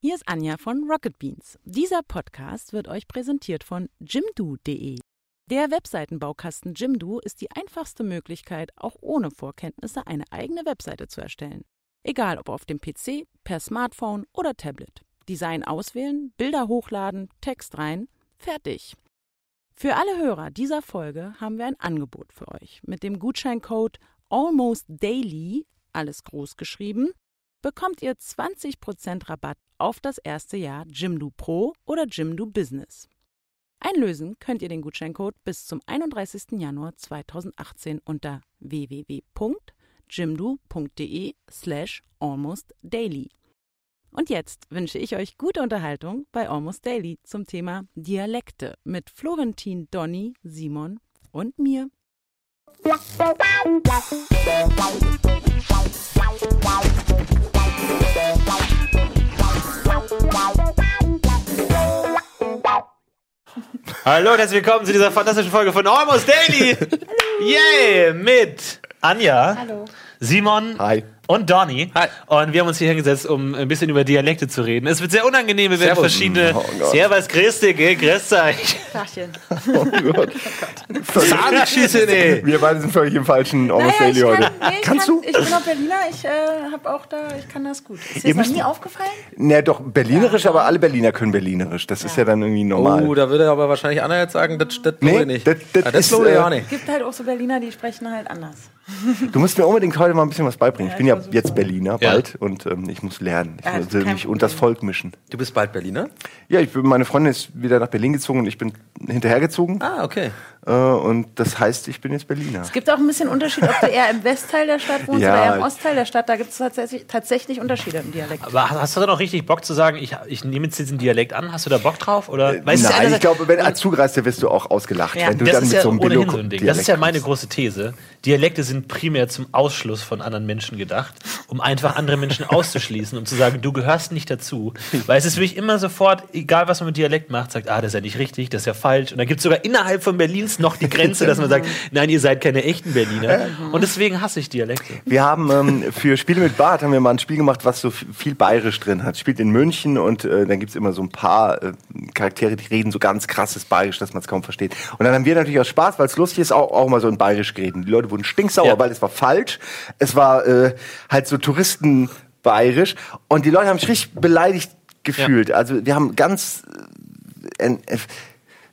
Hier ist Anja von Rocket Beans. Dieser Podcast wird euch präsentiert von jimdo.de. Der Webseitenbaukasten Jimdo ist die einfachste Möglichkeit, auch ohne Vorkenntnisse eine eigene Webseite zu erstellen. Egal ob auf dem PC, per Smartphone oder Tablet. Design auswählen, Bilder hochladen, Text rein, fertig. Für alle Hörer dieser Folge haben wir ein Angebot für euch. Mit dem Gutscheincode Almost Daily, alles groß geschrieben, bekommt ihr 20% Rabatt auf das erste Jahr Jimdo Pro oder Jimdo Business. Einlösen könnt ihr den Gutscheincode bis zum 31. Januar 2018 unter www.jimdo.de slash almostdaily. Und jetzt wünsche ich euch gute Unterhaltung bei Almost Daily zum Thema Dialekte mit Florentin, Donny, Simon und mir. Hallo und herzlich willkommen zu dieser fantastischen Folge von Almost Daily. Yay! Mit Anja, Hallo. Simon Hi. und Donny. Hi. Und wir haben uns hier hingesetzt, um ein bisschen über Dialekte zu reden. Es wird sehr unangenehm, wir werden Servus. verschiedene. Oh Gott. Servus, grüß dich, gell, grüß euch. Tachchen. Oh Gott. Zahnschüsse, nee. Wir beide sind völlig im falschen Almost Naja, ich Daily kann, heute. nee, ich Kannst kann, du? Ich bin auch Berliner, ich äh, habe auch da, ich kann das gut. Ist dir das nie aufgefallen? Na doch, Berlinerisch, aber alle Berliner können Berlinerisch. Das ist ja dann irgendwie normal. Oh, da würde aber wahrscheinlich Anna jetzt sagen, das, Nee, glaube ich nicht. das- das Ah, das ist, glaube ich äh, auch nicht. Es gibt halt auch so Berliner, die sprechen halt anders. Du musst mir unbedingt heute mal ein bisschen was beibringen. Ja, Ich bin ja jetzt. Berliner Ja. bald und ähm, ich muss lernen. Ich Ja, will kein mich unters Problem. Volk mischen. Du bist bald Berliner? Ja, ich bin, meine Freundin ist wieder nach Berlin gezogen und ich bin hinterhergezogen. Ah, okay. Äh, und das heißt, ich bin jetzt Berliner. Es gibt auch ein bisschen Unterschied, ob du eher im Westteil der Stadt wohnst Ja. oder eher im Ostteil der Stadt. Da gibt es tatsächlich, tatsächlich Unterschiede im Dialekt. Aber hast du da noch richtig Bock zu sagen, ich, ich nehme jetzt diesen Dialekt an? Hast du da Bock drauf? Oder? Es ist Nein, einerseits- ich glaube, wenn du zugereist bist, wirst du auch ausgelacht. Ja. Wenn du das dann ist mit ja so einem ohnehin Billo- so ein Ding. Das ist ja Dialekt meine große These. Dialekte sind primär zum Ausschluss von anderen Menschen gedacht, um einfach andere Menschen auszuschließen, um zu sagen, du gehörst nicht dazu. Weil es ist wirklich immer sofort, egal was man mit Dialekt macht, sagt, ah, das ist ja nicht richtig, das ist ja falsch. Und dann gibt es sogar innerhalb von Berlins noch die Grenze, dass man sagt, nein, ihr seid keine echten Berliner. Und deswegen hasse ich Dialekte. Wir haben ähm, für Spiele mit Bart haben wir mal ein Spiel gemacht, was so viel bayerisch drin hat. Spielt in München und äh, dann gibt's immer so ein paar äh, Charaktere, die reden so ganz krasses bayerisch, dass man es kaum versteht. Und dann haben wir natürlich aus Spaß, weil es lustig ist, auch, auch mal so in bayerisch geredet. Die Leute wurden stinksauer, Ja. weil es war falsch. Es war äh, halt so Touristen bayerisch und die Leute haben sich richtig beleidigt gefühlt. Also wir haben ganz äh, äh,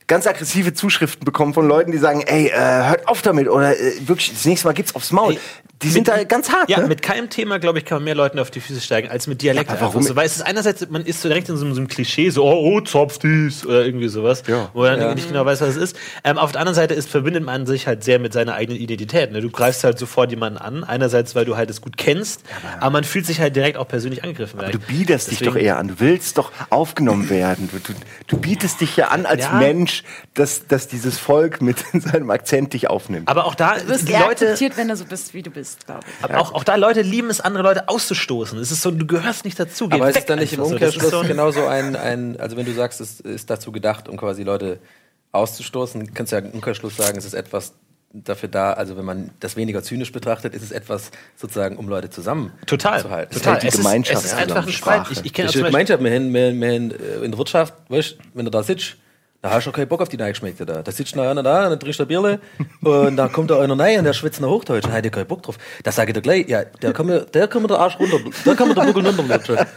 ganz aggressive Zuschriften bekommen von Leuten, die sagen, ey, äh, hört auf damit oder äh, wirklich, das nächste Mal gibt's aufs Maul. Ey, die sind da ganz hart, Ja, ne? mit keinem Thema, glaube ich, kann man mehr Leuten auf die Füße steigen, als mit Dialekten. Ja, aber warum? So, weil es ist einerseits, man ist so direkt in so, einem- so einem Klischee, so, oh, oh zopf dies, oder irgendwie sowas, Ja. wo man nicht genau weiß, was es ist. Ähm, auf der anderen Seite ist, verbindet man sich halt sehr mit seiner eigenen Identität. Ne? Du greifst halt sofort jemanden an, einerseits, weil du halt es gut kennst, aber, man fühlt sich halt direkt auch persönlich angegriffen. Du biederst dich doch Deswegen- eher an. Du willst doch aufgenommen werden. Du, du, du bietest dich ja an als Ja. Mensch, dass, dass dieses Volk mit seinem Akzent dich aufnimmt. Aber auch da, Du wirst die Leute, akzeptiert, wenn du so bist, wie du bist, glaube ich. aber auch, auch da Leute lieben es, andere Leute auszustoßen. Es ist so, du gehörst nicht dazu. Geh Aber ist weg es dann nicht im. Das ist Umkehrschluss so genauso ein, ein, also wenn du sagst, es ist dazu gedacht, um quasi Leute auszustoßen, kannst du ja im Umkehrschluss sagen, es ist etwas dafür da, also wenn man das weniger zynisch betrachtet, ist es etwas sozusagen, um Leute zusammen Total, zu halten. total. die Es ist, Gemeinschaft es ist einfach ein. Sprache. Ich, ich kenne Beispiel- Gemeinschaft, wir, wir haben in der Wirtschaft, weißt, wenn du da sitzt, da hast du keinen Bock auf die Neigeschmeckte da. Da sitzt noch einer da, dann trinkst du ein Bierle und dann kommt da einer rein und der schwitzt nach Hochdeutsch. Da hat keinen Bock drauf. Da sage ich dir gleich, ja, der kann mir, der kann mir der Arsch runter, der kann mir der Buckel runterlutschen.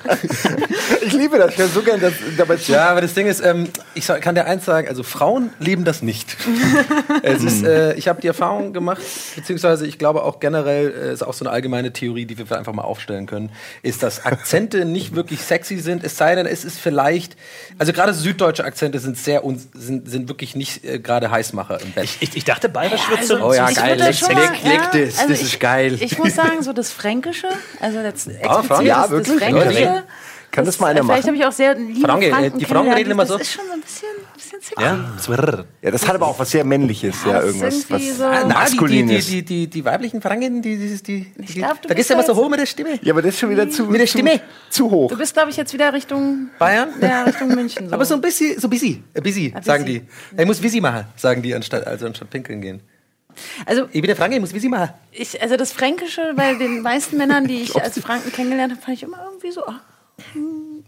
Ich liebe das. Ich höre so gern das, dabei zu. Ja, aber das Ding ist, ähm, ich kann dir eins sagen, also Frauen lieben das nicht. es ist, äh, ich habe die Erfahrung gemacht, beziehungsweise ich glaube auch generell, äh, ist auch so eine allgemeine Theorie, die wir einfach mal aufstellen können, ist, dass Akzente nicht wirklich sexy sind, es sei denn, es ist vielleicht, also gerade süddeutsche Akzente sind sehr, un, sind, sind wirklich nicht äh, gerade Heißmacher im Bett. Ich, ich dachte, bayerisch wird so Also, Oh ja, ich geil, leck- schon leck- leck das, das ich, ist geil. Ich muss sagen, so das Fränkische, also das explizit Frank- ja, das, das wirklich? Fränkische. Kann das mal einer Vielleicht machen? habe ich auch sehr liebe Franke, äh, Franken die Franken reden immer so. Das ist schon so ein bisschen, bisschen sexy. Ja. Ja, das hat aber auch was sehr Männliches, ja, das ist irgendwas. Was, so- Ah, na, die, die, Maskulines. die, die, die weiblichen Franken, die, die, die, die, glaub, du da gehst du immer so hoch mit der Stimme. ja, aber das ist schon wieder zu, Mit der zu, Stimme. zu hoch. Du bist, glaube ich, jetzt wieder Richtung Bayern? Ja, Richtung München. So. Aber so ein bisschen, so busy, äh, busy, Ah, sagen busy. die. Ich muss busy machen, sagen die, anstatt, also anstatt pinkeln gehen. also Ich bin der Franke, ich muss busy machen. ich, also das Fränkische, bei den meisten Männern, die ich als Franken kennengelernt habe, fand ich immer irgendwie so. hm,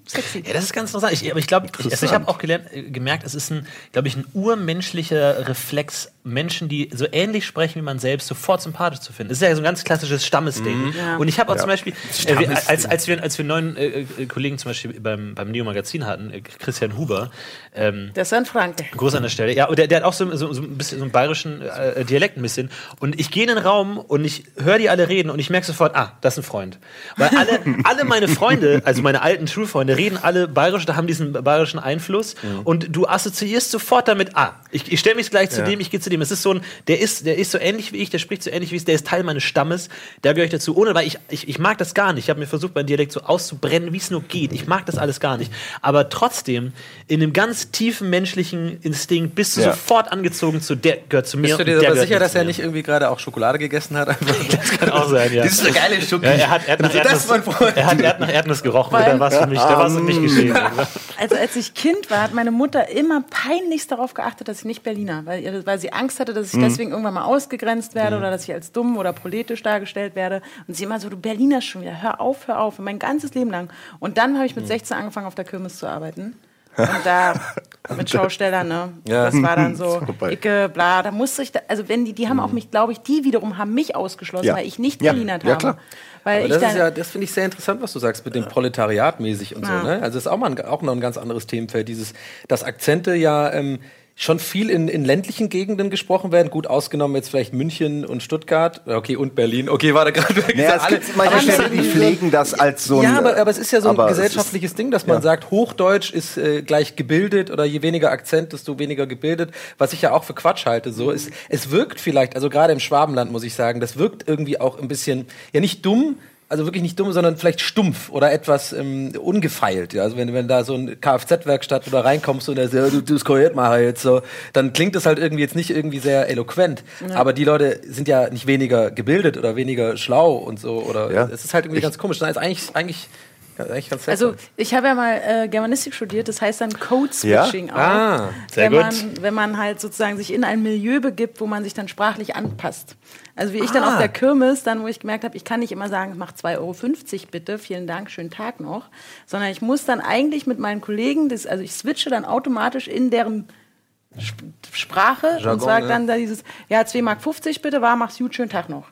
sexy. Ja, das ist ganz interessant. Ich, aber ich glaube, ich, also ich habe auch gelernt, äh, gemerkt, es ist ein, glaube ich, ein urmenschlicher Reflex, Menschen, die so ähnlich sprechen wie man selbst, sofort sympathisch zu finden. Das ist ja so ein ganz klassisches Stammesding. Ja. Und ich habe auch zum Beispiel, äh, als, als wir als wir einen neuen äh, äh, Kollegen zum Beispiel beim, beim Neo Magazin hatten, äh, Christian Huber, ähm, Das ist ein Franke. Groß an der Stelle. Ja, und der, der hat auch so, so, so ein bisschen so einen bayerischen äh, Dialekt ein bisschen. Und ich gehe in den Raum und ich höre die alle reden und ich merke sofort, ah, das ist ein Freund. Weil alle, alle meine Freunde, also meine alten Schulfreunde, reden alle bayerisch, da haben diesen bayerischen Einfluss. Und du assoziierst sofort damit, ah, ich, ich stelle mich gleich zu Ja. dem, ich gehe zu dem. Es ist so ein, der ist, der ist so ähnlich wie ich, der spricht so ähnlich wie ich, der ist Teil meines Stammes, da gehöre ich dazu. Ohne, weil ich, ich, ich mag das gar nicht. Ich habe mir versucht, meinen Dialekt so auszubrennen, wie es nur geht. Ich mag das alles gar nicht. Aber trotzdem, in einem ganz tiefen menschlichen Instinkt bist du Ja. sofort angezogen zu der gehört zu mir. Bist du dir aber sicher, dass er nicht irgendwie gerade auch Schokolade gegessen hat? Das kann auch sein, ja. Das ist eine geile Schoki. ja er hat, er hat nach Also Erdnuss, mein Freund. er hat nach Erdnuss gerochen, Weil- da war es für mich, da war es für mich geschehen. Also als ich Kind war, hat meine Mutter immer peinlichst darauf geachtet, dass ich nicht Berliner, weil, weil sie Angst hatte, dass ich deswegen irgendwann mal ausgegrenzt werde oder dass ich als dumm oder politisch dargestellt werde. Und sie immer so, du Berliner schon wieder, hör auf, hör auf, mein ganzes Leben lang. Und dann habe ich mit 16 angefangen, auf der Kirmes zu arbeiten. Und da mit Schaustellern, ne? Ja. Das war dann so. Icke, bla, da musste ich, da, also wenn die, die haben auch mich, glaube ich, die wiederum haben mich ausgeschlossen, Ja. weil ich nicht Ja. Berlinert Ja, habe. klar. Weil Aber ich das ist ja, das finde ich sehr interessant, was du sagst mit dem Proletariat mäßig und Ja. so. Ne? Also das ist auch mal ein, auch noch ein ganz anderes Themenfeld. Dieses, dass Akzente ja ähm, schon viel in, in ländlichen Gegenden gesprochen werden. Gut ausgenommen jetzt vielleicht München und Stuttgart. Okay, und Berlin. Okay, war da gerade Naja, es gibt manche Aber Städte, haben die pflegen das als so ein. ja, aber, aber es ist ja so ein es gesellschaftliches Ding, dass man ja. sagt, Hochdeutsch ist äh, gleich gebildet oder je weniger Akzent, desto weniger gebildet, was ich ja auch für Quatsch halte. So, es, es wirkt vielleicht, also gerade im Schwabenland muss ich sagen, das wirkt irgendwie auch ein bisschen, ja nicht dumm, also wirklich nicht dumm, sondern vielleicht stumpf oder etwas ähm, ungefeilt. Ja? Also wenn, wenn da so ein Kfz-Werkstatt oder reinkommst und der sagt, ja, du, du Skojetmacher jetzt so, dann klingt das halt irgendwie jetzt nicht irgendwie sehr eloquent. Aber die Leute sind ja nicht weniger gebildet oder weniger schlau und so. Oder Ja. es ist halt irgendwie ganz komisch. Nein, ist eigentlich, eigentlich, eigentlich ganz Also ich habe ja mal äh, Germanistik studiert, das heißt dann Code Switching Ja? auch. Ah, sehr wenn gut. Man, wenn man halt sozusagen sich in ein Milieu begibt, wo man sich dann sprachlich anpasst. Also wie ich dann Ah. auf der Kirmes, dann wo ich gemerkt habe, ich kann nicht immer sagen, mach 2,50 Euro bitte, vielen Dank, schönen Tag noch, sondern ich muss dann eigentlich mit meinen Kollegen, das, also ich switche dann automatisch in deren Sp- Sprache und Jargon, sage ja. dann da dieses, ja, 2,50 Mark bitte, war, mach's gut, schönen Tag noch.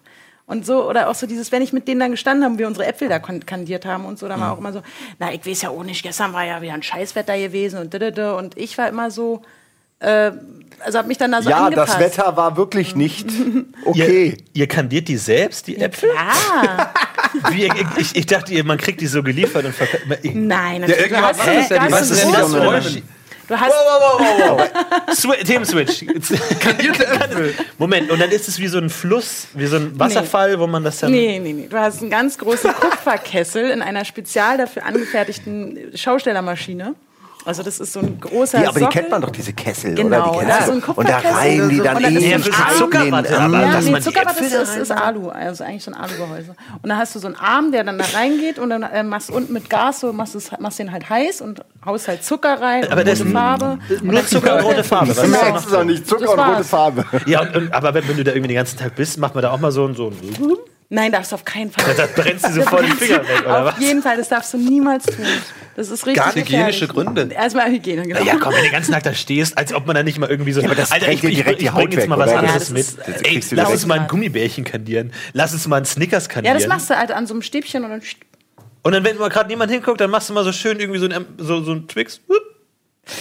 Und so, oder auch so dieses, wenn ich mit denen dann gestanden habe, wir unsere Äpfel da kandiert haben und so, dann Mhm. war auch immer so, na, ich weiß ja auch nicht, gestern war ja wieder ein Scheißwetter gewesen und und ich war immer so, äh, also hab mich dann da so ja, angepasst. das Wetter war wirklich nicht okay. Ihr, ihr kandiert die selbst, die Äpfel? Ja, Wie, ich, ich, ich dachte, ihr- man kriegt die so geliefert und verkauft. nein, natürlich. du hast, das ja, du die hast, wissen so denn, große- dass so Menschen- du hast, Swi Themenswitch. Moment, und dann ist es wie so ein Fluss, wie so ein Wasserfall, wo man das dann. Nee, nee, nee. Du hast einen ganz großen Kupferkessel in einer spezial dafür angefertigten Schaustellermaschine. Also das ist so ein großer Ja, aber die Sockel. kennt man doch, diese Kessel, Genau, oder? Die das kennst ist so ein du. und da reihen die dann eh so Zuckerwatte, aber Ja, nee, die Zuckerwatte ist, ist, ist Alu, also eigentlich so ein Alugehäuse. Und dann hast du so einen Arm, der dann da reingeht und dann äh, machst unten mit Gas so machst, es, machst den halt heiß und haust halt Zucker rein Aber und das rote ist Farbe. nur Und dann Zucker und rote Farbe. Was Du ist da merkst es auch nicht, Zucker Das und rote. Farbe. Ja, und, und, aber wenn, wenn du da irgendwie den ganzen Tag bist, macht man da auch mal so ein. So ein Nein, darfst du auf keinen Fall. da brennst du sofort die Finger weg, oder Auf was? jeden Fall, das darfst du niemals tun. Das ist richtig Gar hygienische gefährlich. Gründe. Erstmal Hygiene, genau. Ja, komm, wenn du den ganzen Tag da stehst, als ob man da nicht mal irgendwie so. aber das Alter, brennt dir direkt die ich bring Haut jetzt mal was anderes Ja, mit. ist- Ey, lass direkt. uns mal ein Gummibärchen kandieren. Lass uns mal ein Snickers Ja, kandieren. das machst du halt an so einem Stäbchen und dann Und dann, wenn mal gerade niemand hinguckt, dann machst du mal so schön irgendwie so ein, so, so ein Twix. Hup.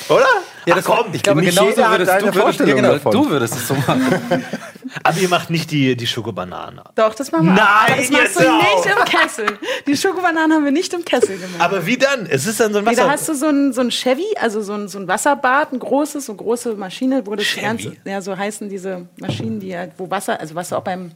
Oder? Ja, Ach, das, komm, ich glaube, genau so würdest du, würdest, ja, genau, du würdest es so machen. aber ihr macht nicht die, die Schokobananen. Doch, das machen wir. Nein, auch. Das machst jetzt du hör nicht im Kessel. Die Schokobananen haben wir nicht im Kessel gemacht. Aber wie dann? Es ist dann so ein Nee, Wasser. da hast du so ein, so ein Chevy, also so ein, so ein Wasserbad, ein großes, so große Maschine, wo das Chevy? ganze, ja, so heißen diese Maschinen, die halt, wo Wasser, also was du auch beim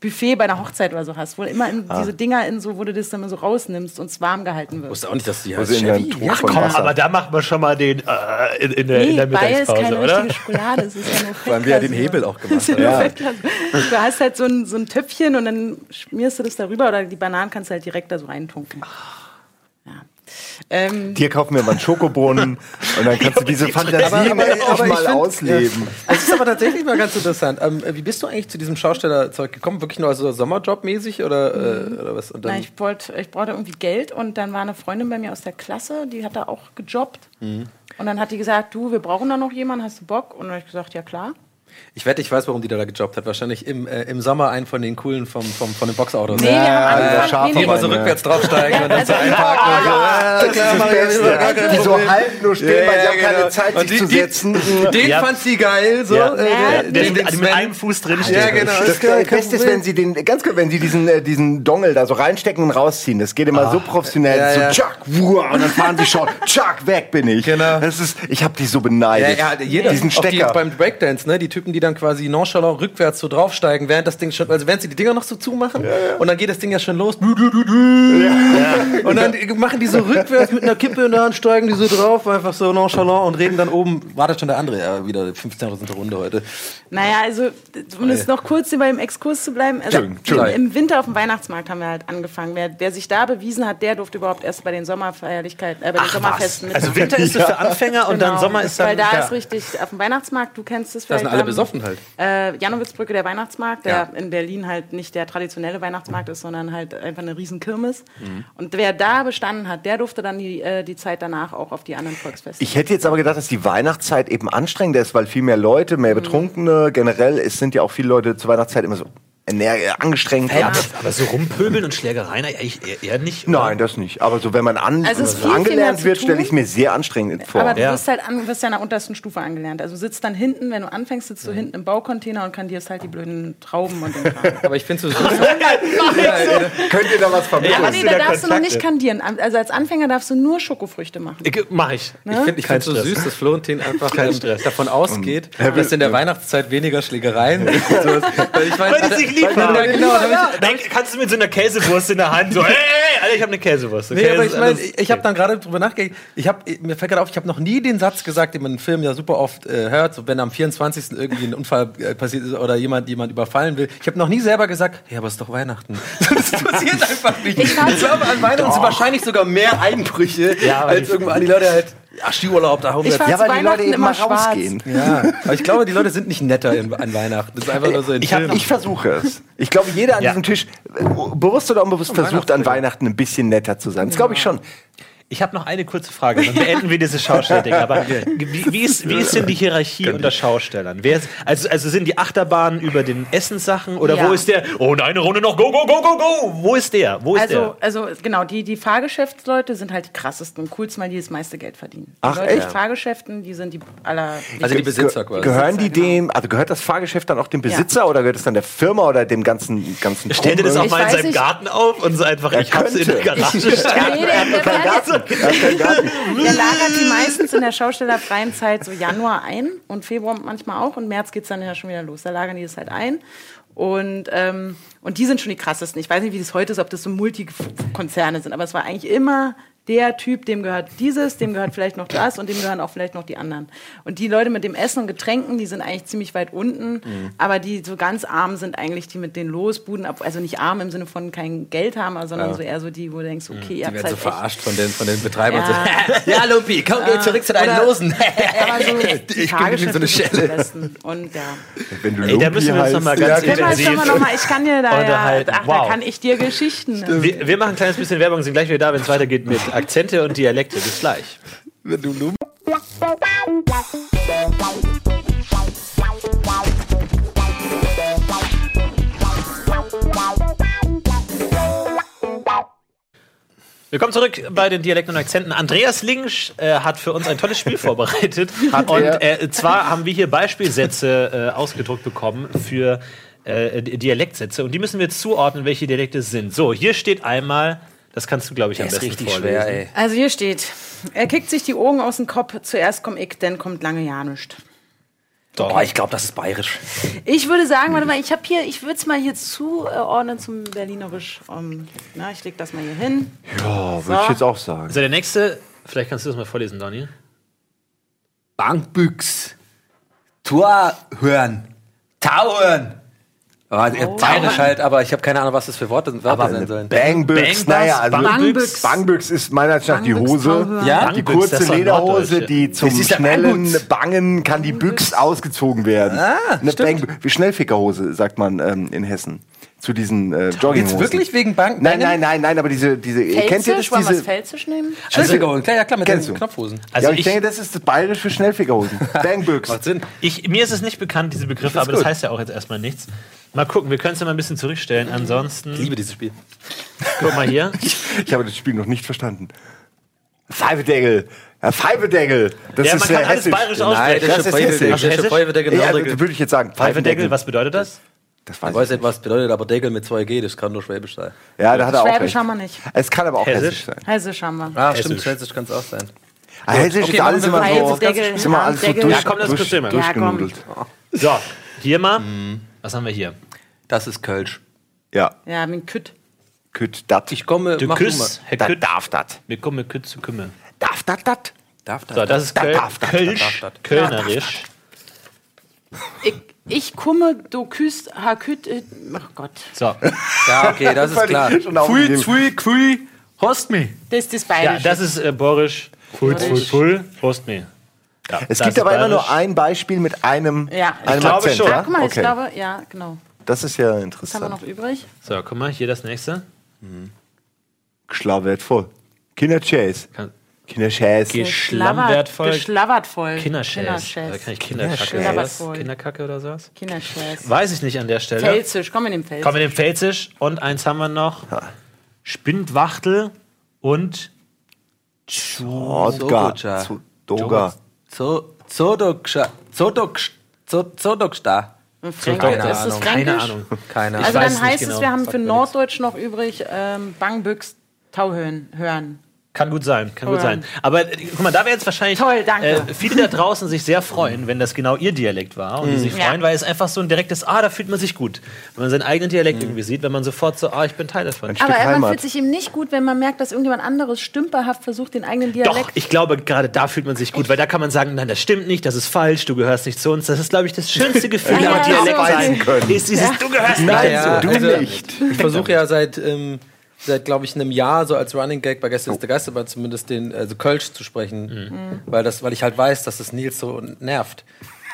Buffet bei einer Hochzeit oder so hast, wo immer in, Ah. diese Dinger in so, wo du das dann so rausnimmst und es warm gehalten Ich wird. wusste auch nicht, dass die Wo heißt in deinem Chevy. Von Komm, Wasser. aber da macht man schon mal den äh, in, in, der, in Nee, der weil es Mittagspause, keine oder? richtige Schokolade ist, es ist ja nur allem, wie er den. Hebel auch gemacht Das ist ja Ja. Du hast halt so ein, so ein Töpfchen und dann schmierst du das darüber oder die Bananen kannst du halt direkt da so reintunken. Ja. Ähm, Dir kaufen wir mal einen Schokobrunnen und dann kannst du diese Fantasie Aber- aber- aber ich mal find, ausleben. Es ist aber tatsächlich mal ganz interessant. Ähm, wie bist du eigentlich zu diesem Schaustellerzeug gekommen? Wirklich nur so Sommerjob-mäßig oder, äh, oder was? Und dann, na, ich, wollt, ich brauchte irgendwie Geld und dann war eine Freundin bei mir aus der Klasse, die hat da auch gejobbt. Mhm. Und dann hat die gesagt, du, wir brauchen da noch jemanden, hast du Bock? Und dann habe ich gesagt, ja klar. Ich wette, ich weiß, warum die da gejobbt hat. Wahrscheinlich im, äh, im Sommer einen von den coolen vom, vom, von den Boxautos. Nee, wir haben dieser angefangen, nee, Die nee, immer so Ja. rückwärts draufsteigen und dann so also- einparken und so. Ja, klar, mach ich, Beste. gar kein Die so halten nur stehen, weil sie haben keine genau. Zeit, sich die- zu die- setzen. Den Ja. fand sie geil, so. Ja, äh, der, den, mit einem Fuß drin steht. Ja, genau. Das ist kein Beste ist, wenn sie den, ganz kurz, wenn sie diesen, äh, diesen Dongel da so reinstecken und rausziehen. Das geht immer so professionell. Ja, ja. So, tschack, wuah, und dann fahren sie schon, tschack, weg bin ich. Genau. Das ist, ich habe die so Ja, beneidet. ja, jeder diesen Stecker. beim Breakdance, ne, die Typen, die dann quasi nonchalant rückwärts so draufsteigen, während das Ding schon, also während sie die Dinger noch so zumachen und dann geht das Ding ja schon los. Und dann machen die so rückwärts mit einer Kippe in der Hand, steigen die so drauf, einfach so nonchalant und reden dann oben, wartet schon der andere, ja, wieder 15. Runde heute. Naja, also, um es noch kurz beim Exkurs zu bleiben. Also, Entschuldigung. Im Winter auf dem Weihnachtsmarkt haben wir halt angefangen. Wer, wer sich da bewiesen hat, der durfte überhaupt erst bei den Sommerfeierlichkeiten, äh, bei den Sommerfesten mitmachen. Also Winter ist es für Anfänger und dann Genau. Sommer ist dann. Weil da ja. ist richtig, auf dem Weihnachtsmarkt, du kennst es Da vielleicht. sind alle besoffen halt. Äh, Janowitzbrücke, der Weihnachtsmarkt, der Ja. in Berlin halt nicht der traditionelle Weihnachtsmarkt ist, sondern halt einfach eine riesen Kirmes. Mhm. Und wer da bestanden hat, der durfte dann die, äh, die Zeit danach auch auf die anderen Volksfeste. Ich hätte jetzt aber gedacht, dass die Weihnachtszeit eben anstrengender ist, weil viel mehr Leute, mehr Betrunkene, generell, es sind ja auch viele Leute zur Weihnachtszeit immer so angestrengt. Ja, aber, aber so rumpöbeln und Schlägereien eigentlich eher, eher nicht. oder? Nein, das nicht. Aber so, wenn man an, Also es ist so viel, viel angelernt zu wird, stelle ich mir sehr anstrengend vor. Aber du Ja. wirst halt an, wirst ja in der untersten Stufe angelernt. Also sitzt dann hinten, wenn du anfängst, sitzt du hinten im Baucontainer und kandierst halt die blöden Trauben und den Kram. Aber ich finde so, Könnt ihr da was vermitteln? Aber hast nee, du da da darfst du noch Kontakte? nicht kandieren. Also als Anfänger darfst du nur Schokofrüchte machen. Ich- Mach ich. Ich finde ich Kein find so süß, dass Florentin einfach ähm, Stress. davon ausgeht, dass in der Weihnachtszeit weniger Schlägereien. Weil ich mein, Lieb weil-. Ja, genau, ich, Dann kannst du mit so einer Käsewurst in der Hand so, hey, hey, Alter, ich habe eine Käsewurst. Okay, Nee, aber ich meine, alles- ich, ich habe dann gerade drüber nachgedacht. Ich hab, mir fällt gerade auf, ich habe noch nie den Satz gesagt, den man im Film ja super oft äh, hört, so wenn am 24. irgendwie ein Unfall äh, passiert ist oder jemand jemand überfallen will. Ich habe noch nie selber gesagt, hey, aber es ist doch Weihnachten. Das passiert einfach nicht. Ich, glaube, an Weihnachten sind wahrscheinlich sogar mehr Einbrüche Ja, als an die Leute halt, ja, Skiurlaub, da hauen wir jetzt. Ja, weil die Leute Weihnachten eben mal immer schwarz. rausgehen. Ja, aber ich glaube, die Leute sind nicht netter in, an Weihnachten. Das ist einfach nur so ein Ich hab- Film. Ich versuche es. Ich glaube, jeder an Ja. diesem Tisch, äh, bewusst oder unbewusst, versucht an Weihnachten ein bisschen netter zu sein. Das glaube ich schon. Ich habe noch eine kurze Frage, dann beenden wir dieses Schaustellding. Aber wie, wie, ist, wie ist denn die Hierarchie unter Schaustellern? Wer ist, also, also sind die Achterbahnen über den Essenssachen oder Ja. wo ist der? Oh, eine Runde noch, go, go, go, go, go! Wo ist der? Wo ist Also, der? also genau, die, die Fahrgeschäftsleute sind halt die krassesten und coolsten, weil die das meiste Geld verdienen. Die Ach, Leute echt? Fahrgeschäften, die sind die aller. Also die Besitzer quasi. Gehören die Besitzer, dem, also gehört das Fahrgeschäft dann auch dem Besitzer oder gehört es dann der Firma oder dem ganzen ganzen Stellt ihr das auch mal in seinem. Garten auf und so einfach, ich hab's in der könnte. Garage stehen. Nee, der, der, Garten. Der lagert die meistens in der schaustellerfreien Zeit so Januar ein und Februar manchmal auch und März geht's dann ja schon wieder los. Da lagern die das halt ein. Und, ähm, und die sind schon die krassesten. Ich weiß nicht, wie das heute ist, ob das so Multikonzerne sind, aber es war eigentlich immer der Typ, dem gehört dieses, dem gehört vielleicht noch das und dem gehören auch vielleicht noch die anderen. Und die Leute mit dem Essen und Getränken, die sind eigentlich ziemlich weit unten, Mhm. aber die so ganz arm sind eigentlich die mit den Losbuden, also nicht arm im Sinne von kein Geld haben, sondern Ja. so eher so die, wo du denkst, okay, ihr Die habt werden halt so echt verarscht von den, von den Betreibern. Ja. So, ja, Lumpi, komm, geh zurück zu deinen Oder- Losen. so die Ich ihm so eine Schelle. am besten. Und ja. Wenn du Ey, da müssen wir uns noch mal ganz ja, wir intensiv- noch mal ich kann dir da ja, ach, Wow. da kann ich dir Geschichten. Wir, wir machen ein kleines bisschen Werbung, sind gleich wieder da, wenn es weitergeht mit Akzente und Dialekte. Bis gleich. Willkommen zurück bei den Dialekten und Akzenten. Andreas Lingsch äh, hat für uns ein tolles Spiel vorbereitet. und äh, zwar haben wir hier Beispielsätze äh, ausgedruckt bekommen für äh, Dialektsätze. Und die müssen wir jetzt zuordnen, welche Dialekte es sind. So, hier steht einmal, das kannst du, glaube ich, am ist besten richtig vorlesen. schwer, ey. Also hier steht, er kickt sich die Augen aus dem Kopf, zuerst komm ich, dann kommt lange ja nicht. Doch. Oh, ich glaube, das ist bayerisch. Ich würde sagen, warte mal, ich habe hier, ich würde es mal hier zuordnen zum Berlinerisch. Um, na, ich leg das mal hier hin. Ja, würde ich jetzt auch sagen. Also der nächste, vielleicht kannst du das mal vorlesen, Donny. Bankbüchs. Tor hören. Tauern. Aber oh. bayerisch halt, aber ich habe keine Ahnung, was das für Worte, Wörter Aber sein sollen. Bangbüchs, naja, also Bangbüchs. Bangbüchs ist meiner Ansicht nach die Hose. Ja? die kurze das Lederhose, die zum Das schnellen. Bangen kann die Büchs ausgezogen werden. Ah, eine. Bangbü- wie Schnellfickerhose, sagt man ähm, in Hessen. Zu diesen äh, Jogginghosen. Jetzt wirklich wegen Bank? Nein, nein, nein, nein, aber diese, diese kennt ihr das? Felsisch? Diese, Felsisch nehmen? Schnellfickerhosen, klar, ja klar, mit den du? Knopfhosen. Also ja, ich, ich, denke, das ist das bayerisch für Schnellfickerhosen. Bangbüchs. Macht Sinn. ich, mir ist es nicht bekannt, diese Begriffe, Das aber das gut. heißt ja auch jetzt erstmal nichts. Mal gucken, wir können es ja mal ein bisschen zurückstellen. Ansonsten, Ich liebe dieses Spiel. guck mal hier. Ich habe das Spiel noch nicht verstanden. Pfeifedeckel. Ja, Pfeifedeckel. Das Ja, ist man kann alles hessisch. bayerisch Nein, aussprechen. der das ist hessisch. Hessisch? Ja, Genauso- würde ich jetzt sagen. Pfeifendeckel, was bedeutet das? Das Ich weiß weiß ich nicht, was bedeutet, aber Deckel mit 2G, das kann nur Schwäbisch sein. Ja, da hat er auch Schwäbisch recht. haben wir nicht. Es kann aber auch Hessisch? hessisch sein. Hessisch haben wir. Ah, Hessisch. stimmt, Schwäbisch kann es auch sein. Ah, hessisch Okay, ist alles immer so, ist immer alles so durch, Ja, komm, das durch, du immer. durchgenudelt. So, hier mal. Was haben wir hier? Das ist Kölsch. Ja, Ja, mit Kütt. küt dat. Ich komme, Du mach du mal. Küss, Herr Dat Kütt. darf dat. Wir kommen mit Kütt zu Kümmel. Darf dat dat? Darf das? So, das ist Köl darf Kölsch. Kölnerisch. Ich, ich komme, du küsst, ha kütt, äh, ach Gott. So, Ja, okay, das ist klar. aufgegeben. pfui, pfui, host me. Das ist das ja, Bayerische. das ist äh, Borisch. Full, full, full. Prost mir. Ja, Es gibt aber immer nur ein Beispiel mit einem, Ja, ich einem glaube Akzent, schon. Ja? guck mal, ich okay. glaube, ja, genau. Das ist ja Was haben wir interessant. noch übrig? So, guck mal, hier das nächste. Geschlau wertvoll. Kinderchase. Kann- Kinderchase. Geschlammwertvoll. Geschlabbert voll. Kinderschäß. Da Kinderschäß. kann ich Kinderkacke Kinderschäß. Voll. Kinderkacke oder sowas? Kinderschäß. Weiß ich nicht an der Stelle. Felsisch, komm in den Felsisch. Kommen wir dem Felsisch. Und eins haben wir noch. Spindwachtel und. Zu- Doga. Zo- Zodokscha. Zodoksch. Zo- Zodoksta. Fränkisch. Keine Ist das Ahnung. Fränkisch? keine Ahnung. Keine Also dann heißt genau. es, wir haben für Norddeutsch noch übrig ähm, Bangbüchs Tauhören hören. Kann gut sein, kann gut Toll. sein. Aber äh, guck mal, da wäre jetzt wahrscheinlich Toll, danke. Äh, viele da draußen sich sehr freuen, wenn das genau ihr Dialekt war. Und die sich Ja. freuen, weil es einfach so ein direktes, ah, da fühlt man sich gut. Wenn man seinen eigenen Dialekt irgendwie sieht, wenn man sofort so, ah, ich bin Teil davon. Aber man fühlt sich eben nicht gut, wenn man merkt, dass irgendjemand anderes stümperhaft versucht, den eigenen Doch, Dialekt. ich glaube, gerade da fühlt man sich gut, weil da kann man sagen, nein, das stimmt nicht, das ist falsch, du gehörst nicht zu uns. Das ist, glaube ich, das schönste Gefühl Ja, am ja, Dialekt so. sein. können. Ist dieses, du gehörst nicht Naja, dazu. du also, nicht. Ich versuche ja seit, ähm, seit glaube ich, einem Jahr so als Running Gag bei Gäste ist der Geisterbahn zumindest den also Kölsch zu sprechen, weil, das, weil ich halt weiß, dass das Nils so nervt.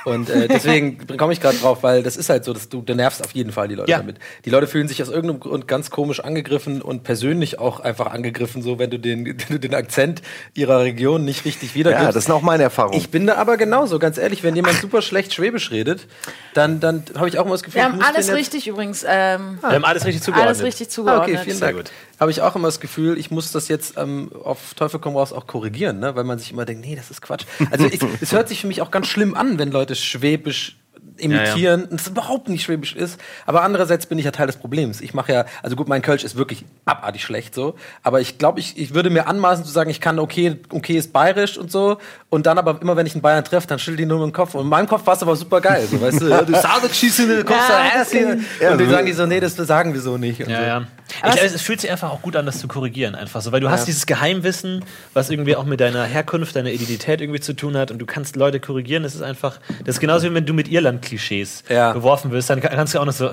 Und äh, deswegen komme ich gerade drauf, weil das ist halt so, dass du, du nervst auf jeden Fall die Leute Ja. damit. Die Leute fühlen sich aus irgendeinem Grund ganz komisch angegriffen und persönlich auch einfach angegriffen, so wenn du den, wenn du den Akzent ihrer Region nicht richtig wiedergibst. Ja, das sind auch meine Erfahrungen. Ich bin da aber genauso, ganz ehrlich, wenn jemand super schlecht Schwäbisch redet, dann, dann habe ich auch immer das Gefühl, Wir ich haben alles richtig übrigens. Ähm, Wir haben alles richtig zugeordnet. alles richtig Ah, zugeordnet. okay, vielen Sehr Dank. Habe ich auch immer das Gefühl, ich muss das jetzt ähm, auf Teufel komm raus auch korrigieren, ne? weil man sich immer denkt, nee, das ist Quatsch. Also ich, es hört sich für mich auch ganz schlimm an, wenn Leute Schwäbisch imitieren und es überhaupt nicht Schwäbisch ist. Aber andererseits bin ich ja Teil des Problems. Ich mache ja, also gut, mein Kölsch ist wirklich abartig schlecht so, aber ich glaube, ich, ich würde mir anmaßen zu sagen, ich kann okay, okay ist bayerisch und so und dann aber immer, wenn ich einen Bayern treffe, dann schüttelt die nur mit dem Kopf und in meinem Kopf war es aber super geil, so, weißt du, ja, du sagst, schießen, du kommst Ja, da, das äh, und dann sagen die so, nee, das sagen wir so nicht. Ja, so. ja. Ich glaube, es fühlt sich einfach auch gut an, das zu korrigieren, einfach so, weil du hast dieses Geheimwissen, was irgendwie auch mit deiner Herkunft, deiner Identität irgendwie zu tun hat und du kannst Leute korrigieren. Das ist einfach, das ist genauso wie wenn du mit Irland-Klischees Ja. beworfen wirst, dann kannst du auch noch so.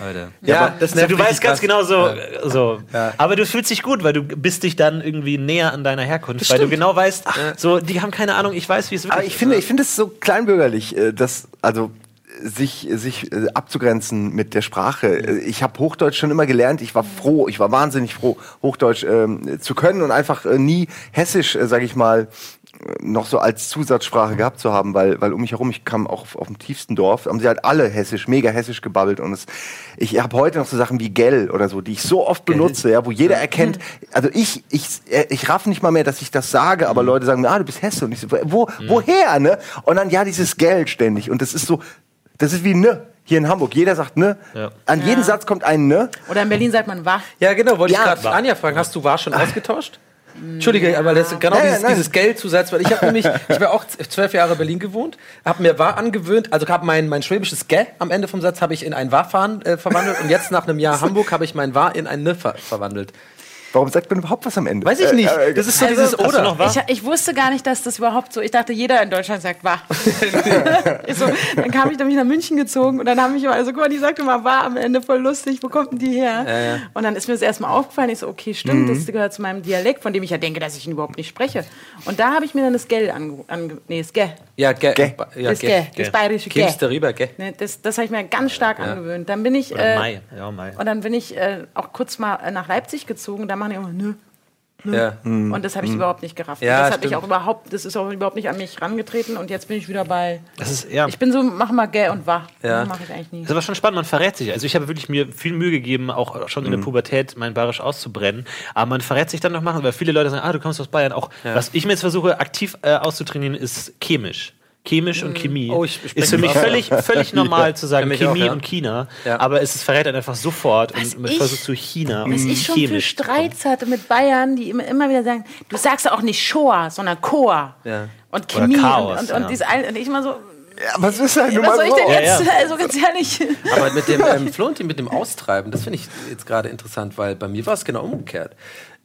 Leute. Ja, das So, du weißt ganz genau so, so. Ja. aber du fühlst dich gut, weil du bist dich dann irgendwie näher an deiner Herkunft, weil du genau weißt, so, die haben keine Ahnung, ich weiß, wie es wirklich Aber ich finde, ich finde es so kleinbürgerlich, äh, dass also sich sich äh, abzugrenzen mit der Sprache. Ich habe Hochdeutsch schon immer gelernt. Ich war froh, ich war wahnsinnig froh, Hochdeutsch ähm, zu können und einfach äh, nie Hessisch, äh, sage ich mal, äh, noch so als Zusatzsprache gehabt zu haben, weil, weil um mich herum, ich kam auch auf, auf dem tiefsten Dorf, haben sie halt alle hessisch, mega hessisch gebabbelt und es, ich habe heute noch so Sachen wie Gell oder so, die ich so oft benutze, ja, wo jeder erkennt, also ich, ich, äh, ich raff nicht mal mehr, dass ich das sage, aber Leute sagen mir, ah, du bist Hesse und ich so, wo, woher, ne? Und dann, ja, dieses Geld ständig und das ist so, das ist wie ne. Hier in Hamburg, jeder sagt ne. Ja. An jeden Satz kommt ein ne. Oder in Berlin sagt man wach. Ja, genau, wollte Ja, ich gerade war- Anja fragen. Hast du war schon ausgetauscht? Entschuldige, aber das ist genau Ja, ja, dieses, nein. dieses Geldzusatz, weil ich habe nämlich, ich war auch z- zwölf Jahre in Berlin gewohnt, habe mir war angewöhnt, also habe mein, mein schwäbisches Gä am Ende vom Satz habe ich in ein war fahren äh, verwandelt und jetzt nach einem Jahr Hamburg habe ich mein war in ein ne ver verwandelt. Warum sagt man überhaupt was am Ende? Weiß ich nicht. Äh, äh, Das ist so Also, dieses Oder. noch was? Ich, ich wusste gar nicht, dass das überhaupt so. Ich dachte, jeder in Deutschland sagt wahr. So, dann kam ich nämlich nach München gezogen und dann haben mich immer, also guck mal, die sagte mal wahr am Ende, voll lustig, wo kommt denn die her? Und dann ist mir das erstmal aufgefallen. Ich so, okay, stimmt, das gehört zu meinem Dialekt, von dem ich ja denke, dass ich ihn überhaupt nicht spreche. Und da habe ich mir dann das Gell ange... ange nee, das Gell. Ja, ge, Gä. ja, das ge, ge. das bayerische Gell. Kimmst darüber, gell? Ne, das das habe ich mir ganz stark angewöhnt. Dann bin ich... Oder äh, Mai. Ja, Mai. Und dann bin ich äh, auch kurz mal nach Leipzig gezogen. Da machen die immer, nö. Ja. Und das habe ich überhaupt nicht gerafft. Ja, das hat mich stimmt. auch überhaupt, das ist auch überhaupt nicht an mich rangetreten und jetzt bin ich wieder bei. Das ist, ja. Ich bin so, mach mal gäh und wach. Ja. mache ich eigentlich nie. Das ist aber schon spannend, man verrät sich. Also ich habe wirklich mir viel Mühe gegeben, auch schon in der Pubertät mein Bayerisch auszubrennen. Aber man verrät sich dann noch machen, weil viele Leute sagen, ah, du kommst aus Bayern. Auch was ich mir jetzt versuche, aktiv äh, auszutrainieren, ist chemisch. Chemisch und Chemie Oh, ich spreche ist für mich völlig, völlig normal zu sagen Chemie auch, ja. und China, Ja. aber es ist, verrät einen einfach sofort Was und man ich- versucht zu China und Was ich schon für. Streits hatte mit Bayern, die immer, immer wieder sagen, du sagst auch nicht Shoah, sondern Chor. Ja. Und Chemie Chaos, und, und, und ja. diese ein- und ich mal so, ja, was ist denn? was soll ich denn Ja, jetzt? ja. Also ganz ehrlich. Aber mit dem ähm, Florentin, mit dem Austreiben, das finde ich jetzt gerade interessant, weil bei mir war es genau umgekehrt.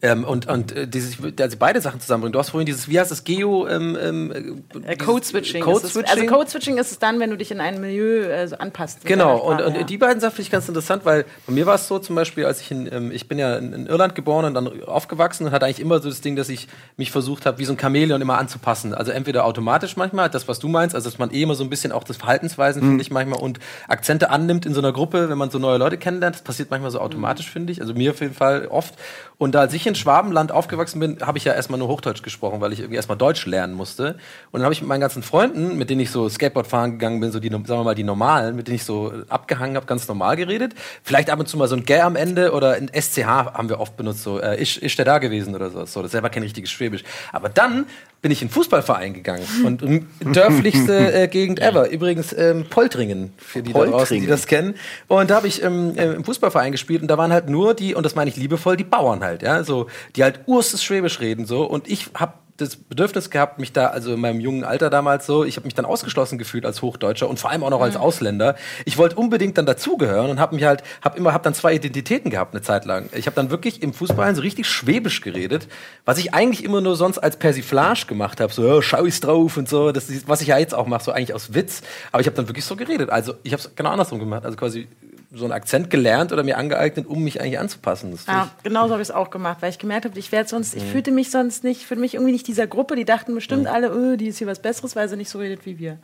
Ähm, und und äh, dieses, also beide Sachen zusammenbringen. Du hast vorhin dieses, wie heißt das, Geo... Ähm, ähm, Äh, Code-Switching. Code ist es. Also Code-Switching ist es dann, wenn du dich in ein Milieu äh, so anpasst. Genau, und, und ja. die beiden Sachen finde ich ganz interessant, weil bei mir war es so zum Beispiel, als ich in, ähm, ich bin ja in, in Irland geboren und dann aufgewachsen und hatte eigentlich immer so das Ding, dass ich mich versucht habe, wie so ein Chamäleon immer anzupassen. Also entweder automatisch manchmal, das, was du meinst, also dass man eh immer so ein bisschen auch das Verhaltensweisen, finde ich manchmal, und Akzente annimmt in so einer Gruppe, wenn man so neue Leute kennenlernt. Das passiert manchmal so automatisch, finde ich. Also mir auf jeden Fall oft. Und als ich in Schwabenland aufgewachsen bin, habe ich ja erstmal nur Hochdeutsch gesprochen, weil ich irgendwie erstmal Deutsch lernen musste. Und dann habe ich mit meinen ganzen Freunden, mit denen ich so Skateboard fahren gegangen bin, so die, sagen wir mal, die normalen, mit denen ich so abgehangen habe, ganz normal geredet. Vielleicht ab und zu mal so ein Gä am Ende oder ein SCH haben wir oft benutzt, so, äh, ist, ist der da gewesen oder so. so. Das ist selber kein richtiges Schwäbisch. Aber dann bin ich in Fußballverein gegangen und um, dörflichste äh, Gegend ever. Übrigens ähm, Poltringen, für die da draußen, die Poltringen. das kennen. Und da habe ich ähm, äh, im Fußballverein gespielt und da waren halt nur die, und das meine ich liebevoll, die Bauern halt, ja, so, die halt urstes Schwäbisch reden so. Und ich habe das Bedürfnis gehabt, mich da, also in meinem jungen Alter damals so, ich habe mich dann ausgeschlossen gefühlt als Hochdeutscher und vor allem auch noch als Ausländer. Ich wollte unbedingt dann dazugehören und habe mich halt, habe immer, habe dann zwei Identitäten gehabt eine Zeit lang. Ich habe dann wirklich im Fußball so richtig Schwäbisch geredet, was ich eigentlich immer nur sonst als Persiflage gemacht habe, so ja, schau ich's drauf und so, das ist, was ich ja jetzt auch mache, so eigentlich aus Witz. Aber ich habe dann wirklich so geredet. Also ich habe es genau andersrum gemacht, also quasi so einen Akzent gelernt oder mir angeeignet, um mich eigentlich anzupassen. Das Ja, finde genauso habe ich es auch gemacht, weil ich gemerkt habe, ich werde sonst, ich fühlte mich sonst nicht, für mich irgendwie nicht dieser Gruppe, die dachten bestimmt alle, öh, die ist hier was Besseres, weil sie nicht so redet wie wir.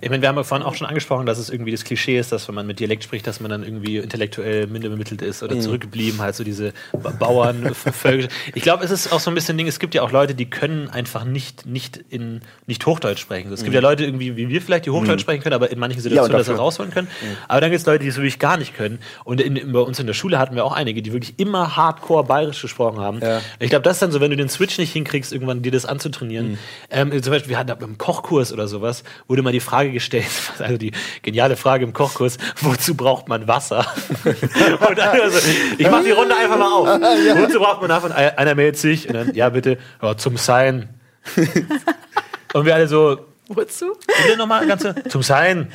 Ich meine, wir haben ja vorhin auch schon angesprochen, dass es irgendwie das Klischee ist, dass wenn man mit Dialekt spricht, dass man dann irgendwie intellektuell minder bemittelt ist Mhm. oder zurückgeblieben, halt so diese Ba- Bauern, Völker. Ich glaube, es ist auch so ein bisschen Ding, es gibt ja auch Leute, die können einfach nicht, nicht in, nicht Hochdeutsch sprechen. Es gibt Mhm. ja Leute irgendwie wie wir vielleicht, die Hochdeutsch sprechen können, aber in manchen Situationen das dafür- herausholen können. Mhm. Aber dann gibt es Leute, die es wirklich gar nicht können. Und in, in, bei uns in der Schule hatten wir auch einige, die wirklich immer hardcore bayerisch gesprochen haben. Ja. Ich glaube, das ist dann so, wenn du den Switch nicht hinkriegst, irgendwann dir das anzutrainieren. Mhm. Ähm, zum Beispiel, wir hatten im Kochkurs oder sowas, wurde mal die Frage gestellt, also die geniale Frage im Kochkurs, wozu braucht man Wasser? und also, ich mache die Runde einfach mal auf. Wozu braucht man davon? Einer meldet sich und dann, ja bitte, ja, zum Sein. und wir alle so, Wozu? Bitte nochmal ganze zum Sein.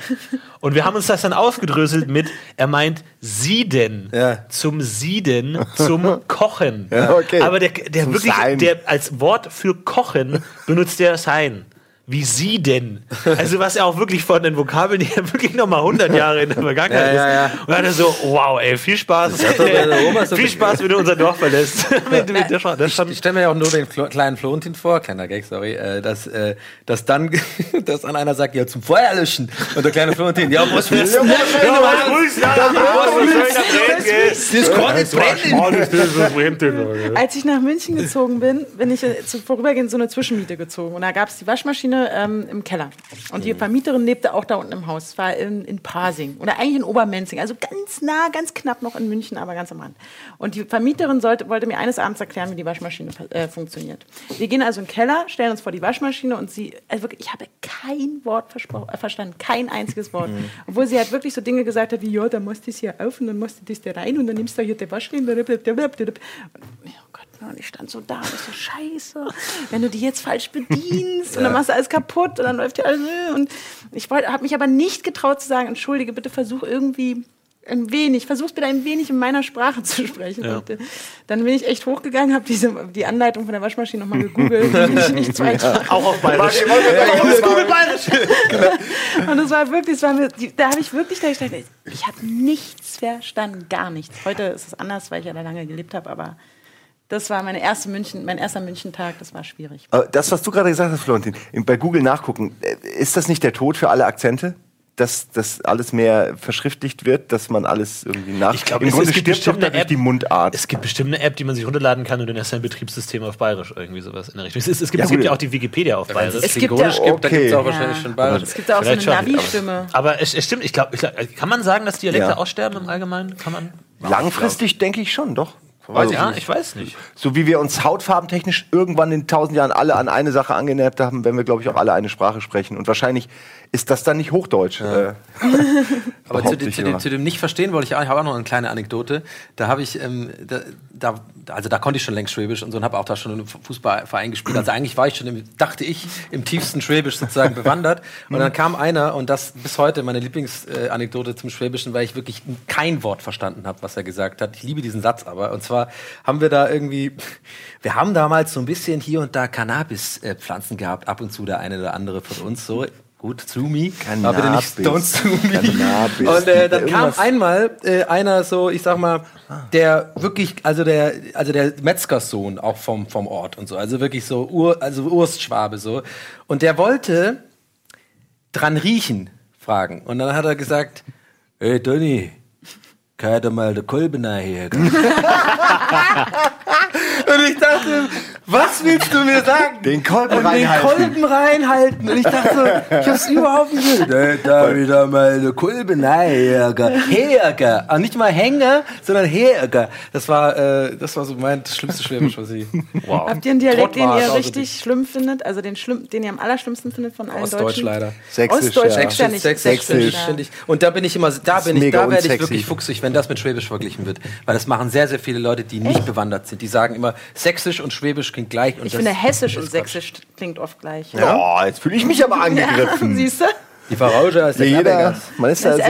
Und wir haben uns das dann aufgedröselt mit, er meint Sieden. Ja. Zum Sieden, zum Kochen. Ja, okay. Aber der, der Zum wirklich, Sein. der als Wort für Kochen benutzt der Sein. Wie sie denn? Also was ja auch wirklich von den Vokabeln her wirklich nochmal 100 Jahre in der Vergangenheit Ja, ja, ja. ist. Und dann so, wow, ey, viel Spaß. so- viel Spaß, wenn du unser Dorf verlässt. mit, mit der, Schra- das ist schon, Ich stelle mir ja auch nur den Flo kleinen Florentin vor, kleiner Gag, sorry, äh, dass, äh, dass dann, dass dann einer sagt, ja, zum Feuer löschen. Und der kleine Florentin, ja, was willst du? Ja, was willst du? Ja, was willst du? Das kann nicht brennen. Als ich nach München gezogen bin, bin ich äh, vorübergehend so eine Zwischenmiete gezogen. Und da gab es die Waschmaschine ähm, im Keller. Und die Vermieterin lebte auch da unten im Haus. Es war in, in Pasing. Oder eigentlich in Obermenzing. Also ganz nah, ganz knapp noch in München, aber ganz am Rand. Und die Vermieterin sollte, wollte mir eines Abends erklären, wie die Waschmaschine äh, funktioniert. Wir gehen also in den Keller, stellen uns vor die Waschmaschine und sie, also wirklich, ich habe kein Wort äh, verstanden. Kein einziges Wort. Obwohl sie halt wirklich so Dinge gesagt hat wie, ja, da musst du es hier auf und dann musst du das da rein und dann nimmst du hier die Waschmaschine. Und, oh Gott, und ich stand so da und ich so, scheiße, wenn du die jetzt falsch bedienst und dann machst du alles kaputt und dann läuft ja alles. Und ich habe mich aber nicht getraut zu sagen, entschuldige, bitte versuch irgendwie ein wenig, versuch's bitte ein wenig in meiner Sprache zu sprechen. Ja. Und, äh, dann bin ich echt hochgegangen, habe diese die Anleitung von der Waschmaschine nochmal gegoogelt, wie ich nicht zweisprachig Auch auf Bayerisch. Und es war wirklich, es war mir, die, da habe ich wirklich da gedacht, ich habe nichts verstanden, gar nichts. Heute ist es anders, weil ich ja da lange gelebt habe, aber das war meine erste München, mein erster Münchentag, das war schwierig. Das, was du gerade gesagt hast, Florentin, bei Google nachgucken, äh, ist das nicht der Tod für alle Akzente? Dass das alles mehr verschriftlicht wird, dass man alles irgendwie nach. Ich glaube, Im es, Grunde es gibt bestimmt eine App, die Mundart. Es gibt bestimmt eine App, die man sich runterladen kann und dann erst ein Betriebssystem auf Bayerisch irgendwie sowas in der Richtung. Es, ist, es, gibt, Ja, es gibt ja auch die Wikipedia auf Wenn es Bayerisch. Es gibt Klingonisch ja- gibt, da gibt es auch Okay. wahrscheinlich Ja. schon Bayerisch. Es gibt auch so eine Vielleicht schon, aber- Navi-Stimme. Aber es, es stimmt, ich glaube, kann man sagen, dass Dialekte Ja. aussterben im Allgemeinen? Kann man? Langfristig denke ich schon, doch. Also, ja, ich weiß nicht. So wie wir uns hautfarbentechnisch irgendwann in tausend Jahren alle an eine Sache angenähert haben, werden wir, glaube ich, auch alle eine Sprache sprechen. Und wahrscheinlich ist das dann nicht Hochdeutsch. Äh, Aber zu, ich zu, dem, zu dem nicht verstehen wollte ich auch, ich habe auch noch eine kleine Anekdote. Da habe ich, ähm, da, da, also da konnte ich schon längst Schwäbisch und so und habe auch da schon im Fußballverein gespielt. Also eigentlich war ich schon, im, dachte ich, im tiefsten Schwäbisch sozusagen bewandert. Und dann kam einer und das bis heute meine Lieblingsanekdote zum Schwäbischen, weil ich wirklich kein Wort verstanden habe, was er gesagt hat. Ich liebe diesen Satz aber. Und zwar haben wir da irgendwie, wir haben damals so ein bisschen hier und da Cannabis-Pflanzen gehabt, ab und zu der eine oder andere von uns so. Gut, zu me. Aber bitte nicht Cannabis. don't sue me. Cannabis. Und äh, dann kam Irgendwas- einmal äh, einer so, ich sag mal, der wirklich, also der, also der Metzgerssohn auch vom, vom Ort und so, also wirklich so Ur, also Urstschwabe so. Und der wollte dran riechen fragen. Und dann hat er gesagt, hey Toni, kann da mal der Kolben her? Und ich dachte, was willst du mir sagen? Den Kolben und reinhalten. Den Kolben reinhalten. Und ich dachte so, ich hab's überhaupt nicht gehört. Da wieder mal eine Kolben Herger. Herger. Ah, nicht mal Hänger, sondern Herger. Das war, äh, das war so mein schlimmstes Schwäbisch, was ich. Wow. Habt ihr einen Dialekt, den ihr auch so richtig schlimm findet? Also den, schlimm, den ihr am allerschlimmsten findet von allen Ostdeutsch Deutschen? leider. Sächsisch, Ostdeutsch ja. gibt's ja nicht. Sächsisch, Sächsisch. ich. Und da bin ich immer, da bin ich, da werde ich wirklich fuchsig, wenn das mit Schwäbisch verglichen wird. Weil das machen sehr, sehr viele Leute, die nicht bewandert sind. Die sagen immer, Sächsisch und Schwäbisch klingt gleich. Und Ich das finde, Hessisch und Quatsch. Sächsisch klingt oft gleich. Oh, jetzt fühle ich mich aber angegriffen. Siehst du? Die Verrauscher ist Ja, der jeder, man ist da sehr.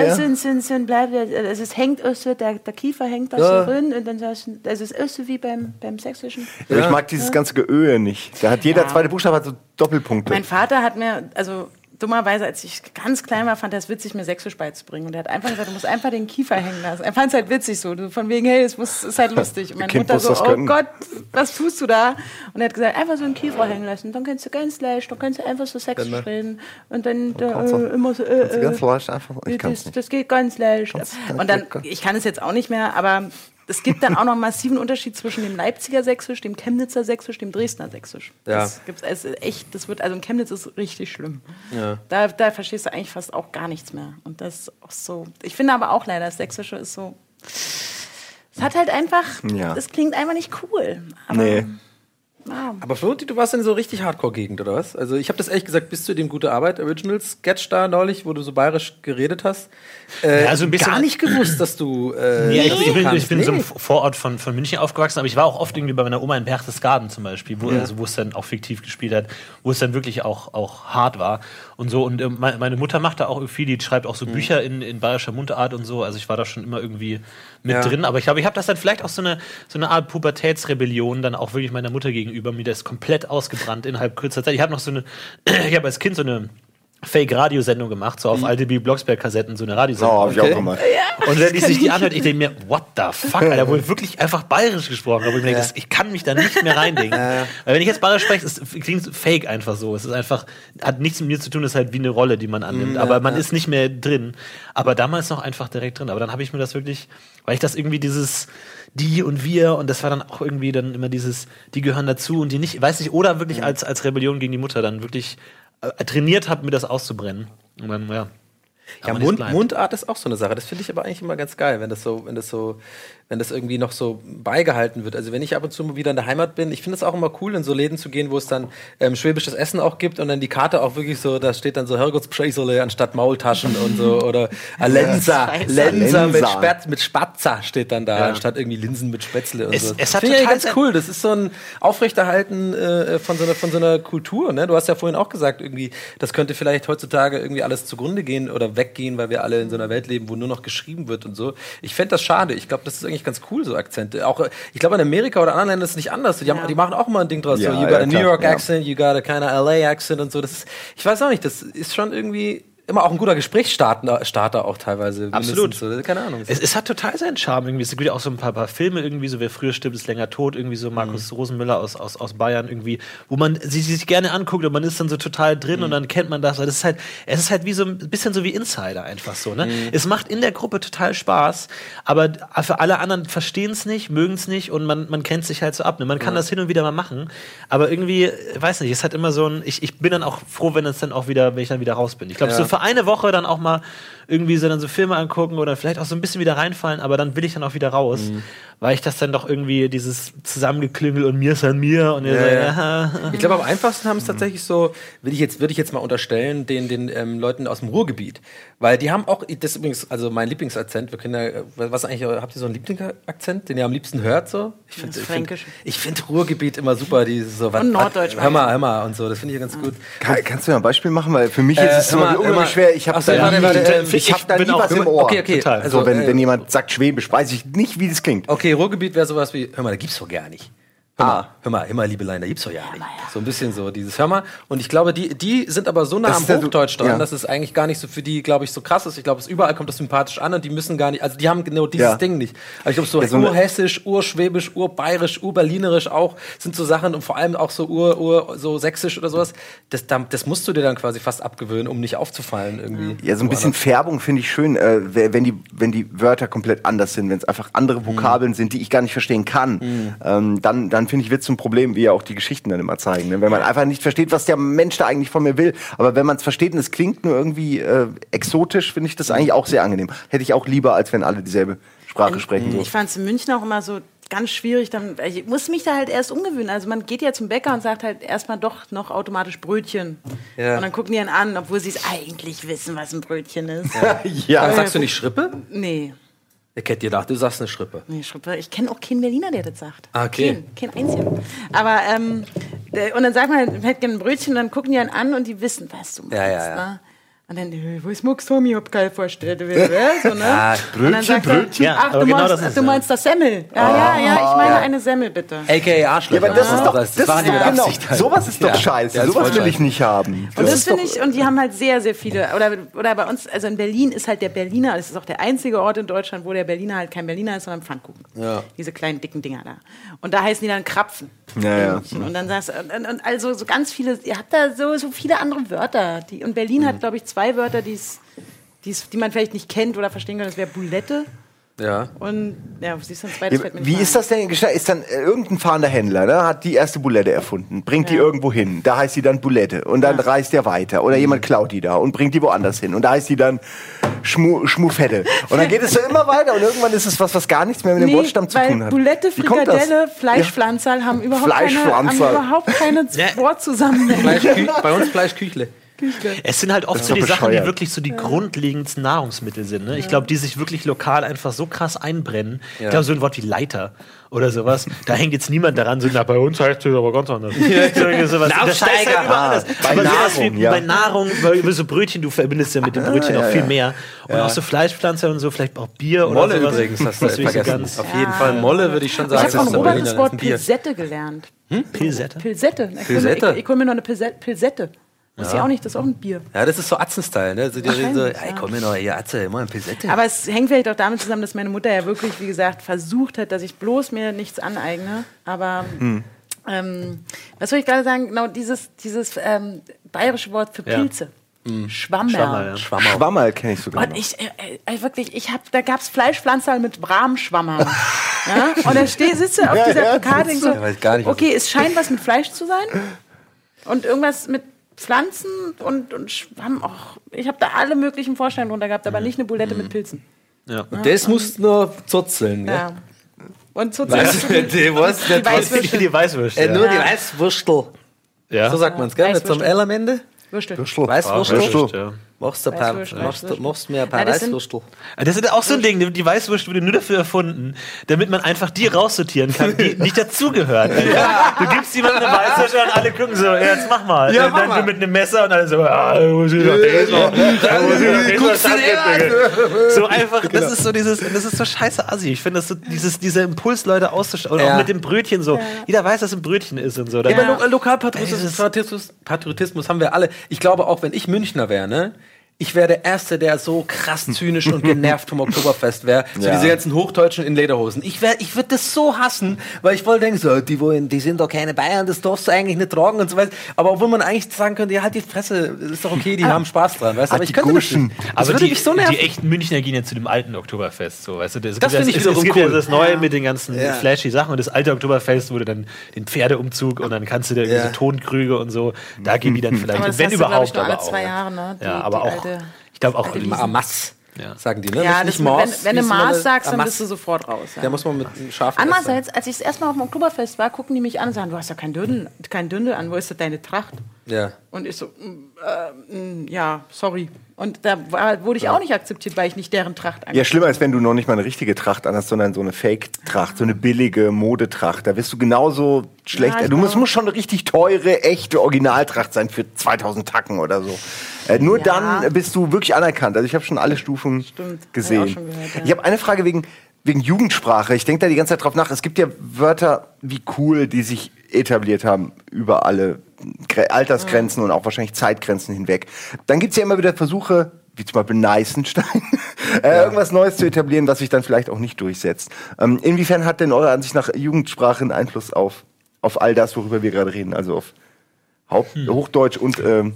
bleibt, also es hängt so, der, der Kiefer hängt da Ja. so drin und dann sagst du, das ist so wie beim, beim Sächsischen. Aber Ich mag dieses ganze Geöhe nicht. Da hat jeder Ja. zweite Buchstabe hat so Doppelpunkte. Mein Vater hat mir, also dummerweise, als ich ganz klein war, fand er es witzig, mir Sächsisch beizubringen. Und er hat einfach gesagt, du musst einfach den Kiefer hängen lassen. Er fand es halt witzig so. Du, von wegen, hey, es muss, ist halt lustig. Und meine Kind Mutter so, oh können. Gott, was tust du da? Und er hat gesagt, einfach so einen Kiefer hängen lassen. Dann kannst du ganz leicht, dann kannst du einfach so Sächsisch Dann, ne? reden. Und dann kannst äh, immer so, äh, ganz äh, leicht einfach- ich kann's das, nicht. das geht ganz leicht. Ganz- Und dann, ich kann es jetzt auch nicht mehr, aber es gibt dann auch noch einen massiven Unterschied zwischen dem Leipziger Sächsisch, dem Chemnitzer Sächsisch, dem Dresdner Sächsisch. Ja. Das gibt's es ist echt, das wird, also in Chemnitz ist richtig schlimm. Ja. Da, da verstehst du eigentlich fast auch gar nichts mehr. Und das ist auch so. Ich finde aber auch leider, das Sächsische ist so. Es hat halt einfach, Ja. es klingt einfach nicht cool. Aber, Nee. Ja. Aber Florentin, du warst in so richtig Hardcore-Gegend, oder was? Also ich habe das ehrlich gesagt bis zu dem Gute Arbeit Original Sketch da neulich, wo du so bayerisch geredet hast, äh, Ja, also ein bisschen- gar nicht gewusst, dass du äh, Ja, ich, ich bin, ich bin so Nee. im Vorort von, von München aufgewachsen, aber ich war auch oft irgendwie bei meiner Oma in Berchtesgaden zum Beispiel, wo, also, wo es dann auch fiktiv gespielt hat, wo es dann wirklich auch, auch hart war und so. Und me- meine Mutter macht da auch irgendwie, die schreibt auch so Mhm. Bücher in, in bayerischer Mundart und so. Also ich war da schon immer irgendwie mit Ja. drin. Aber ich glaube, ich habe das dann vielleicht auch so eine, so eine Art Pubertätsrebellion dann auch wirklich meiner Mutter gegenüber. Mir das komplett ausgebrannt innerhalb kurzer Zeit. Ich habe noch so eine, ich habe als Kind so eine Fake-Radiosendung gemacht, so auf alte B. Blocksberg-Kassetten, so eine Radiosendung. Oh, hab ich auch gemacht. Und wenn die sich die anhört, ich denke mir, what the fuck, Alter, wurde wirklich einfach bayerisch gesprochen. Aber ich, mir denke, das, ich kann mich da nicht mehr reindenken. Weil wenn ich jetzt bayerisch spreche, es klingt fake einfach so. Es ist einfach, hat nichts mit mir zu tun, es ist halt wie eine Rolle, die man annimmt. aber man ist nicht mehr drin. Aber damals noch einfach direkt drin. Aber dann habe ich mir das wirklich, weil ich das irgendwie dieses die und wir und das war dann auch irgendwie dann immer dieses, die gehören dazu und die nicht, weiß nicht, oder wirklich als, als Rebellion gegen die Mutter dann wirklich trainiert habe, mir das auszubrennen. Und dann, ja. Ja, Mund. Mundart ist auch so eine Sache. Das finde ich aber eigentlich immer ganz geil, wenn das so, wenn das so, wenn das irgendwie noch so beigehalten wird. Also wenn ich ab und zu mal wieder in der Heimat bin, ich finde es auch immer cool, in so Läden zu gehen, wo es dann ähm, schwäbisches Essen auch gibt und dann die Karte auch wirklich so, da steht dann so Herrgottspscheißerle anstatt Maultaschen und so oder Alenza, Scheiße. Lenza mit. Spatz, mit Spatzer steht dann da, Ja. anstatt irgendwie Linsen mit Spätzle und Es- so. es Das hat finde ich ganz cool. Das ist so ein Aufrechterhalten äh, von, so einer, von so einer Kultur. Ne? Du hast ja vorhin auch gesagt, irgendwie, das könnte vielleicht heutzutage irgendwie alles zugrunde gehen oder weggehen, weil wir alle in so einer Welt leben, wo nur noch geschrieben wird und so. Ich fände das schade. Ich glaube, das ist eigentlich ganz cool, so Akzente. Auch, äh, ich glaube, in Amerika oder anderen Ländern ist es nicht anders. Die, haben, Ja. die machen auch immer ein Ding draus. Ja, so, you got ja, a New York ja. accent, you got a kind of LA accent und so. Das ist, ich weiß auch nicht, das ist schon irgendwie immer auch ein guter Gesprächsstarter Starter auch teilweise. Absolut. So. Keine Ahnung. Es, es hat total seinen Charme irgendwie. Es gibt ja auch so ein paar, paar Filme irgendwie, so wer früher stirbt, ist länger tot, irgendwie so Markus Rosenmüller aus, aus, aus Bayern irgendwie, wo man sie sich gerne anguckt und man ist dann so total drin und dann kennt man das. Das ist halt, es ist halt wie so ein bisschen so wie Insider einfach so, ne? Es macht in der Gruppe total Spaß, aber für alle anderen verstehen es nicht, mögen es nicht und man, man kennt sich halt so ab. Ne? Man kann das hin und wieder mal machen, aber irgendwie, weiß nicht, es hat immer so ein, ich, ich bin dann auch froh, wenn es dann auch wieder, wenn ich dann wieder raus bin. Ich glaube, Ja. so für eine Woche dann auch mal irgendwie so dann so Filme angucken oder vielleicht auch so ein bisschen wieder reinfallen, aber dann will ich dann auch wieder raus, Mhm. weil ich das dann doch irgendwie dieses Zusammengeklüngel und mir ist an mir und ihr Ja, so, ja. ja. Ich glaube, am einfachsten haben es tatsächlich so, würde ich jetzt, würde ich jetzt mal unterstellen, den, den ähm, Leuten aus dem Ruhrgebiet. Weil die haben auch, das ist übrigens, also mein Lieblingsakzent, wir können ja, was eigentlich, habt ihr so einen Lieblingsakzent, den ihr am liebsten hört so? Ich finde, ich finde find Ruhrgebiet immer super, die so, was, Und Norddeutsch hör mal, hör mal und so, das finde ich ganz gut. Kann, kannst du mir ein Beispiel machen? Weil für mich ist es Äh, so hör mal. unheimlich schwer. Ich habe da, ähm, ich ich hab da nie was im Ohr. Okay, okay, Total. also, so, wenn, äh, wenn jemand sagt Schwäbisch, weiß ich nicht, wie das klingt. Okay, Ruhrgebiet wäre sowas wie, hör mal, da gibt's doch gar nicht. Hör mal, Ah. hör mal, hör mal, liebe Lein, da gibt's doch ja nicht. So ein bisschen so dieses Hör mal. Und ich glaube, die, die sind aber so nah Das am Hochdeutsch dran, ja. dass es eigentlich gar nicht so für die, glaube ich, so krass ist. Ich glaube, es überall kommt das sympathisch an und die müssen gar nicht, also die haben genau dieses Ja. Ding nicht. Aber ich glaube, so, Ja, so urhessisch, urschwäbisch, urbayerisch, urberlinerisch auch sind so Sachen und vor allem auch so ur, ur so sächsisch oder sowas. Das, da- das musst du dir dann quasi fast abgewöhnen, um nicht aufzufallen irgendwie. Ja, so ein bisschen Färbung finde ich schön, äh, wenn, die, wenn die Wörter komplett anders sind, wenn es einfach andere Vokabeln sind, die ich gar nicht verstehen kann, ähm, dann, dann finde ich, wird es ein Problem, wie ja auch die Geschichten dann immer zeigen. Ne? Wenn man einfach nicht versteht, was der Mensch da eigentlich von mir will. Aber wenn man es versteht und es klingt nur irgendwie äh, exotisch, finde ich das eigentlich auch sehr angenehm. Hätte ich auch lieber, als wenn alle dieselbe Sprache sprechen. So. Ich fand es in München auch immer so ganz schwierig. Dann, ich muss mich da halt erst umgewöhnen. Also man geht ja zum Bäcker und sagt halt erstmal doch noch automatisch Brötchen. Ja. Und dann gucken die einen an, obwohl sie es eigentlich wissen, was ein Brötchen ist. Ja, Aber sagst du nicht Schrippe? Nee. Ich hätte gedacht, du sagst eine Schrippe. Nee, Schrippe. Ich kenne auch keinen Berliner, der das sagt. Ah, okay. Kein, kein einziger. Aber, ähm, der- und dann sagt man, ich hätte gerne ein Brötchen, dann gucken die einen an und die wissen, was du meinst. Ja, ja, ja. Ne? Und dann, äh, wo ist Mux Tommy? Ich hab keine vorgestellt. So, ne? Ja, und dann sagt er, Brötchen. Ja, ach, du, genau meinst, das ist du meinst das Semmel. Ja, ja, ja, ich meine eine Semmel, bitte. AKA Arschloch. Ja, aber das ist doch, das, das waren die ist mit doch genau, Absicht. halt. sowas ist doch Ja. scheiße. Ja, sowas will ich nicht haben. Und das ist finde ich, und die haben halt sehr, sehr viele, oder, oder bei uns, also in Berlin ist halt der Berliner, das ist auch der einzige Ort in Deutschland, wo der Berliner halt kein Berliner ist, sondern Pfannkuchen. Ja. Diese kleinen, dicken Dinger da. Und da heißen die dann Krapfen. Ja, ja. Und dann sagst du, und, und also so ganz viele, ihr habt da so, so viele andere Wörter. Die, und Berlin Mhm. hat, glaube ich, zwei Wörter, die's, die's, die man vielleicht nicht kennt oder verstehen kann. Das wäre Boulette Ja. und, ja, siehst du, ein zweites Ja, fällt mir nicht wie ist das denn gestaltet? Ist dann äh, irgendein fahrender Händler, ne, hat die erste Bulette erfunden, bringt die Ja. irgendwo hin, da heißt die dann Bulette und dann reist der weiter oder jemand klaut die da und bringt die woanders hin und da heißt die dann Schmu, Schmufette und dann geht es so immer weiter und irgendwann ist es was, was gar nichts mehr mit dem Nee, Wortstamm zu weil tun hat. Das? Frikadelle, Fleischpflanzerl haben überhaupt keine, haben überhaupt keine Ja. Wortzusammenhänge. Bei uns Fleischküchle. Es sind halt oft so die Sachen, die bescheuert. wirklich so die grundlegendsten Nahrungsmittel sind. Ne? Ich glaube, die sich wirklich lokal einfach so krass einbrennen. Ich Ja. glaube, so ein Wort wie Leiter oder sowas, da hängt jetzt niemand daran, so, na, bei uns heißt es aber ganz anders. Irgendwie sowas. Das heißt Aufsteiger. halt überall anders. Bei Aber sowas Nahrung, wie ja. Bei Nahrung, bei so Brötchen, du verbindest ja mit dem Brötchen ja, auch viel ja. mehr. Und auch so Fleischpflanzer und so, vielleicht auch Bier oder Molle sowas. übrigens, hast du Das ich vergessen. ganz- Auf jeden Fall. Molle würde ich schon Ich sagen. habe von Robert das Wort. Pilsette gelernt. Pilsette? Pilsette. Ich, Pilsette? Ich, ich hole mir noch eine Pilsette. Pilsette. Muss ja. auch nicht, das ist auch ein Bier. Ja, das ist so Atzen-Style, ne? So, die reden so, ey, ja. komm mir noch hier, Atze, immer ein Pilsette. Aber es hängt vielleicht auch damit zusammen, dass meine Mutter ja wirklich, wie gesagt, versucht hat, dass ich bloß mir nichts aneigne. Aber ähm, was soll ich gerade sagen? Genau dieses, dieses ähm, bayerische Wort für Ja. Pilze. Schwammerl. Schwammerl, ja. Schwammer. Schwammerl kenne ich sogar Und noch. ich, äh, äh, wirklich, ich hab, da gab's Fleischpflanzerl mit Bramschwammerl. ja? Und dann steh, sitzt du auf Ja, dieser ja, Plakate und so. Ja, weiß gar nicht, was okay, es scheint was mit Fleisch zu sein und irgendwas mit Pflanzen und, und Schwamm. Och, ich habe da alle möglichen Vorstellungen drunter gehabt, aber nicht eine Bulette mit Pilzen. Ja. Das musst nur zurzeln, ne? Ja. Und Weißt du, die, was, die Weißwürste. Die Weißwürste. Äh, ja. nur die Weißwürstel. ja. So sagt man es, gell? Mit so einem Weißwürstel. L am Ende. Würstel. Weißwürstel. Weißwürste, ja. Machst du paar, machst, du- Weißwurst. machst mir ein paar Ja, das sind- Weißwürstel. Das ist auch so ein Ding, die Weißwurst wurde nur dafür erfunden, damit man einfach die raussortieren kann, die nicht dazugehören. Du gibst jemandem eine Weißwurst und alle gucken so, ja, jetzt mach mal. Ja, Und mach dann mal. du mit einem Messer und alle so, ah, da muss ich noch, ist noch. So einfach, das ist so dieses, das ist so scheiße assi. Ich finde, das so dieses, dieser Impuls, Leute auszustellen. Und Ja. auch mit dem Brötchen so. Jeder weiß, dass ein Brötchen ist und so. Aber Ja. Lo Lokalpatriotismus Patriotismus, Patriotismus haben wir alle. Ich glaube auch, wenn ich Münchner wäre, ne? Ich wäre der Erste, der so krass zynisch und genervt vom Oktoberfest wäre. So Ja. diese ganzen Hochdeutschen in Lederhosen. Ich wär, ich würde das so hassen, weil ich voll denke, so, die wollen, die sind doch keine Bayern, das darfst du eigentlich nicht tragen und so weiter. Aber obwohl man eigentlich sagen könnte, ja, halt die Fresse, ist doch okay, die haben Spaß dran, weißt du? Aber Ah, ich die könnte das nicht. Das Aber würde die, mich so nerven. die echten Münchner gehen ja zu dem alten Oktoberfest. So, weißt du, das, Das finde ich es, wiederum es gibt ja cool. das Neue mit den ganzen Ja. flashy Sachen und das alte Oktoberfest wurde dann den Pferdeumzug und dann kannst du da Ja. diese Tonkrüge und so. Da gehen die dann vielleicht, Aber das wenn hast du, überhaupt, ich, nur alle aber zwei auch. Jahre, ne? Die- ja, aber auch. Ich glaube auch. Ah, Mass, Ja. sagen die, ne? Ja, Nicht das, Maß, wenn, wenn wie du das? sagst, Ah, dann bist du sofort raus. Ja. Da muss man mit scharfen Andererseits, als ich das erste Mal auf dem Oktoberfest war, gucken die mich an und sagen, du hast ja kein Dündel, kein Dündel an, wo ist denn deine Tracht? Ja. Und ich so, mm, äh, mm, ja, sorry. Und da war, wurde ich auch nicht akzeptiert, weil ich nicht deren Tracht Ja, angezogen schlimmer ist, wenn du noch nicht mal eine richtige Tracht anhast, sondern so eine Fake-Tracht, so eine billige Modetracht. Da wirst du genauso schlecht. Ja, ich du musst, musst schon eine richtig teure, echte Originaltracht sein für 2000 Tacken oder so. Äh, nur Ja. dann bist du wirklich anerkannt. Also ich habe schon alle Stufen Stimmt, hab gesehen. ich auch schon gehört, ja. Ich habe eine Frage wegen, wegen Jugendsprache. Ich denke da die ganze Zeit drauf nach. Es gibt ja Wörter wie cool, die sich etabliert haben über alle Gre Altersgrenzen und auch wahrscheinlich Zeitgrenzen hinweg. Dann gibt's ja immer wieder Versuche, wie zum Beispiel Neißenstein, äh, irgendwas Neues zu etablieren, was sich dann vielleicht auch nicht durchsetzt. Ähm, inwiefern hat denn eurer Ansicht nach Jugendsprache einen Einfluss auf, auf all das, worüber wir gerade reden? Also auf Haupt Hochdeutsch und ähm,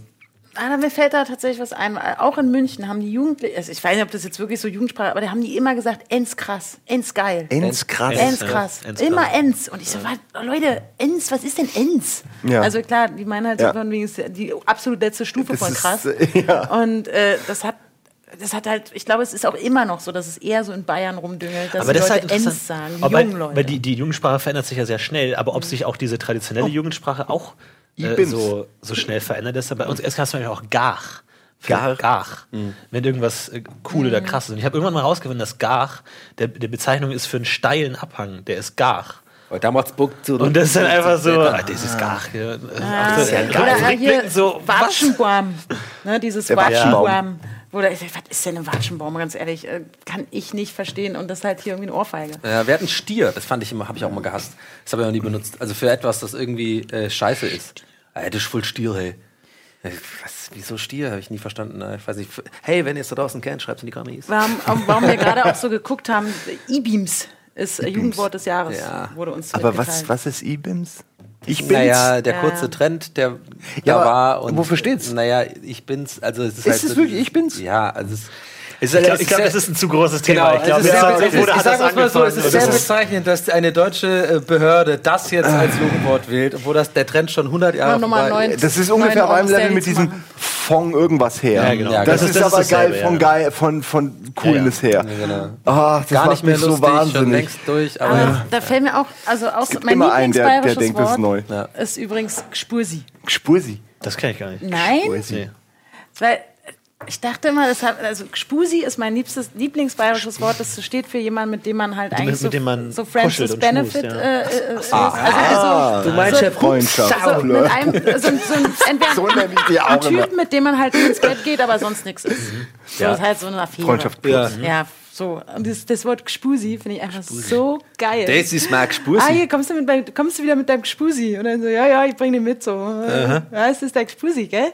Ah, mir fällt da tatsächlich was ein. Auch in München haben die Jugendlichen, also ich weiß nicht, ob das jetzt wirklich so Jugendsprache, aber da haben die immer gesagt, ens krass, ens geil. Ens krass. Ens ja. krass. Ens Immer krass. Ens. Und ich so, was, Leute, Ens, was ist denn Ens? Ja. Also klar, die meinen halt Ja. ist die absolut letzte Stufe Das von ist, krass. äh, ja. Und äh, das hat das hat halt, ich glaube, es ist auch immer noch so, dass es eher so in Bayern rumdüngelt, dass Aber die das ist Leute halt Ens interessant. sagen, die Aber jungen Leute. weil die, die Jugendsprache verändert sich ja sehr schnell, aber ob sich auch diese traditionelle Jugendsprache auch äh, so, so schnell verändert ist. Bei uns erst du nämlich auch Gach. Gar. Gach. Wenn irgendwas äh, cool oder krass ist. Und ich habe irgendwann mal rausgefunden, dass Gach der, der Bezeichnung ist für einen steilen Abhang. Der ist Gach. Weil damals Buck zu Und das ist dann einfach so, ah, das ist Gach. Ja. Ah, Ach, das ist ja oder geil. hier Rückblickend so? Watschenbaum. Ne, dieses Watschenbaum. Watschenbaum. Wo da, was ist denn ein Watschenbaum? Ganz ehrlich, äh, kann ich nicht verstehen. Und das ist halt hier irgendwie eine Ohrfeige. Ja, wir hatten Stier, das fand ich immer, habe ich auch mal gehasst. Das habe ich auch nie benutzt. Also für etwas, das irgendwie äh, scheiße ist. Ey, das ist voll Stier, hey. Äh, Was, wieso Stier? Habe ich nie verstanden. Äh, Ich weiß nicht. Hey, wenn ihr es da draußen kennt, schreibt es in die Kommis. Warum, warum wir gerade auch so geguckt haben, E-Beams ist äh, Jugendwort des Jahres, Ja. wurde uns Aber was, was ist IBIMS? Ich bin's. Naja, der Ja. kurze Trend, der Ja, da war. Und, wofür steht's? Naja, ich bin's. Also es ist, Ist halt es so- wirklich Ich bin's? Ja, also es Ich glaube, glaub, das ist ein zu großes Thema. Genau, ich glaube, es ist jetzt ist, wurde ich sag mal so, es ist sehr ist- bezeichnend, dass eine deutsche äh, Behörde das jetzt als Jugendwort wählt, obwohl das der Trend schon 100 Jahre vorbei- neun. Das ist ungefähr auf einem Level mit diesem von irgendwas her. Ja, genau. Ja, das, das ist ist- das aber ist geil dasselbe, von ja. geil von von Coolness her. genau. Ah, das Gar macht nicht mehr mich so schon wahnsinnig. längst durch, aber, Aber da fällt mir auch, also auch gibt mein immer einen, der- denkt, das ist Wort neu. Ja. ist übrigens Gspursi. Spursi. Das kenne ich gar nicht. Nein? Nee. Weil ich dachte immer, das hat, also Gspusi ist mein liebstes, Lieblingsbayerisches Wort. Das steht für jemanden, mit dem man halt eigentlich mit so, man so und Benefit schmust, ja. äh, äh, ist. Also, also, Du meinst so, ja Freundschaft. so, mit einem, so, ein- so ein, entweder So nenne ich die ein auch. Typ, mit dem man halt ins Bett geht, aber sonst nichts ist. So, Ja. das ist halt so eine Affäre. Freundschaft plus. Ja. Ja, so. Und das, das Wort Gspusi finde ich einfach so geil. das ist Mark Ah, Spursi. hier kommst du, mit, kommst du wieder mit deinem Gspusi. Und dann so, ja, ja, ich bring den mit. So, ja, es ist der Gspusi, gell?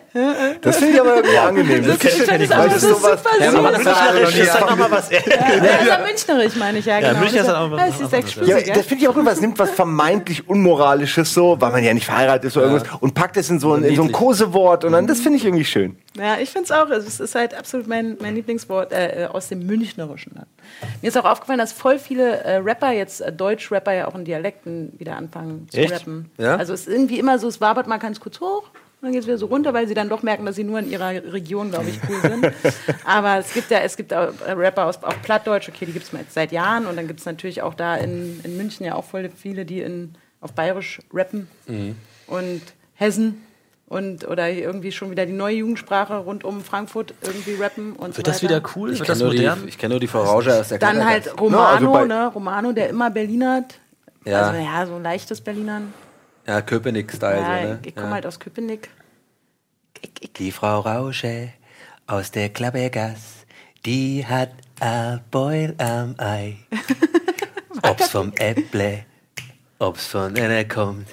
Das finde ich aber irgendwie angenehm. Das das weil aber das so ist super Ja, süß. aber das hat er noch nie Sag noch mal was. Ja, das ist ja Münchnerisch, meine ich ja. genau. Münchner Das ist auch- ja, es ist der Ja, Gspusi, das gell? finde ich auch immer, es nimmt was vermeintlich Unmoralisches so, weil man ja nicht verheiratet ist oder irgendwas und packt es in so ein, in so ein. Kosewort und dann, das finde ich irgendwie schön. Ja, ich finde es auch. Es ist halt absolut mein, mein Lieblingswort äh, aus dem Münchnerischen. Dann. Mir ist auch aufgefallen, dass voll viele äh, Rapper jetzt, äh, Deutsch-Rapper ja auch in Dialekten wieder anfangen zu Echt? rappen. Ja? Also es ist irgendwie immer so, es wabert mal ganz kurz hoch. und Dann geht es wieder so runter, weil sie dann doch merken, dass sie nur in ihrer Region, glaube ich, cool sind. Aber es gibt ja, es gibt auch äh, Rapper aus auch Plattdeutsch, okay, die gibt es jetzt seit Jahren. Und dann gibt es natürlich auch da in, in München ja auch voll viele, die in, auf Bayerisch rappen. Und Hessen und oder irgendwie schon wieder die neue Jugendsprache rund um Frankfurt irgendwie rappen und so Wird das weiter. wieder cool? Ich Wird kenne das nur, die- modern? ich kenn nur die Frau Rausch aus der Dann halt Romano, also bei- ne? Romano, der immer Berlinert. Ja. Also ja, so ein leichtes Berlinern. Ja, Köpenick-Style. ja, so, ne? ich komme halt aus Köpenick. Ich, ich, Die Frau Rausche aus der Klappergass, die hat ein Beul am Ei. Ob's vom Äpple, ob's von einer kommt,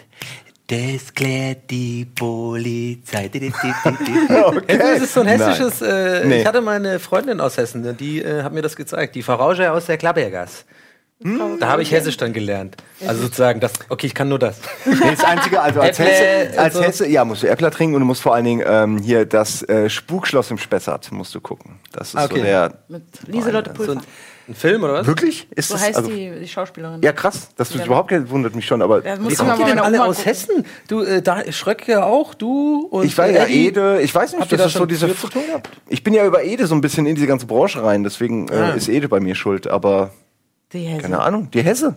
das klärt die Polizei. Di. Das ist so ein hessisches. Äh, Nee. Ich hatte meine Freundin aus Hessen, die äh, hat mir das gezeigt. Die Rausche aus der Klappergass. Da habe ich Hessisch dann gelernt. Also sozusagen, das, okay, ich kann nur das. Nee, das Einzige, also als Hesse, als und so. Hesse, ja, musst du Äppler trinken und du musst vor allen Dingen ähm, hier das äh, Spukschloss im Spessart musst du gucken. Das ist so Okay. der. mit Lieselotte So Pulver. ein, ein Film oder was? Wirklich? Ist So das, heißt also, die, die Schauspielerin. Ja, krass. Das Ja. überhaupt kein- wundert mich schon, aber. Wie kommt mal ihr denn alle aus gucken. Hessen? Du, äh, da, Schröcke auch, du und Ich war ja Eddie? Ede, ich weiß nicht, Habt ihr das so schon diese. zu tun gehabt? Ich bin ja über Ede so ein bisschen in diese ganze Branche rein, deswegen Ah. äh, ist Ede bei mir schuld, aber Die Hesse. keine Ahnung, die Hesse.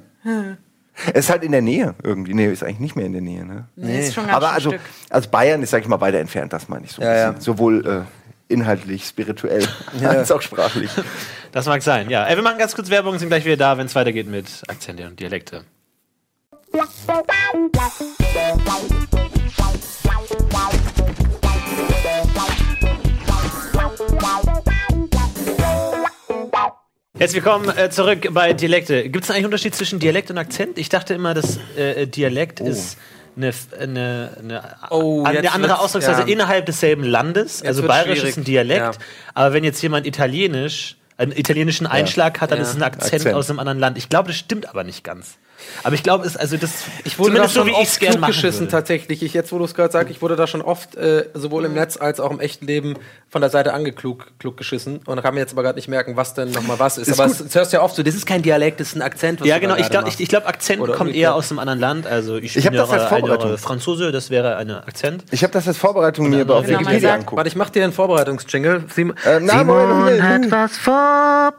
Es ist halt in der Nähe irgendwie. Nee, ist eigentlich nicht mehr in der Nähe, ne? Nee, ist schon ganz Aber schön also, Stück. also Bayern ist, sag ich mal, weiter entfernt, das meine ich so. ein Ja, bisschen. ja. Sowohl äh, inhaltlich, spirituell, als auch sprachlich. Das mag sein, ja. Ey, wir machen ganz kurz Werbung, sind gleich wieder da, wenn es weitergeht mit Akzente und Dialekte. Herzlich willkommen äh, zurück bei Dialekte. Gibt es eigentlich einen Unterschied zwischen Dialekt und Akzent? Ich dachte immer, dass äh, Dialekt ist eine, eine, eine, Oh, eine jetzt andere Ausdrucksweise ja. innerhalb desselben Landes. also wird's bayerisch schwierig. ist ein Dialekt, Ja. aber wenn jetzt jemand Italienisch einen italienischen Einschlag hat, dann ist es ein Akzent, Akzent. aus einem anderen Land. Ich glaube, das stimmt aber nicht ganz. Aber ich glaube, also das Ich wurde da so, schon wie ich es oft machen geschissen würde. tatsächlich. Ich, jetzt, wo du es gerade sagst, ich wurde da schon oft äh, sowohl im Netz als auch im echten Leben von der Seite angeklug klug geschissen und kann mir jetzt aber gerade nicht merken, was denn nochmal was ist. Ist aber gut. es, es hörst ja oft so, das ist kein Dialekt, das ist ein Akzent. Was Ja, genau. Ich glaube, ich, ich glaub, Akzent Oder kommt eher aus einem anderen Land. Also ich, Ich hab das als Vorbereitung. Franzose, das wäre eine Akzent. Ich habe das als Vorbereitung mir auf Genau, Wikipedia sagt- anguckt. Warte, ich mach dir einen Vorbereitungsjingle. Sim Äh, na, Moment, Moment. was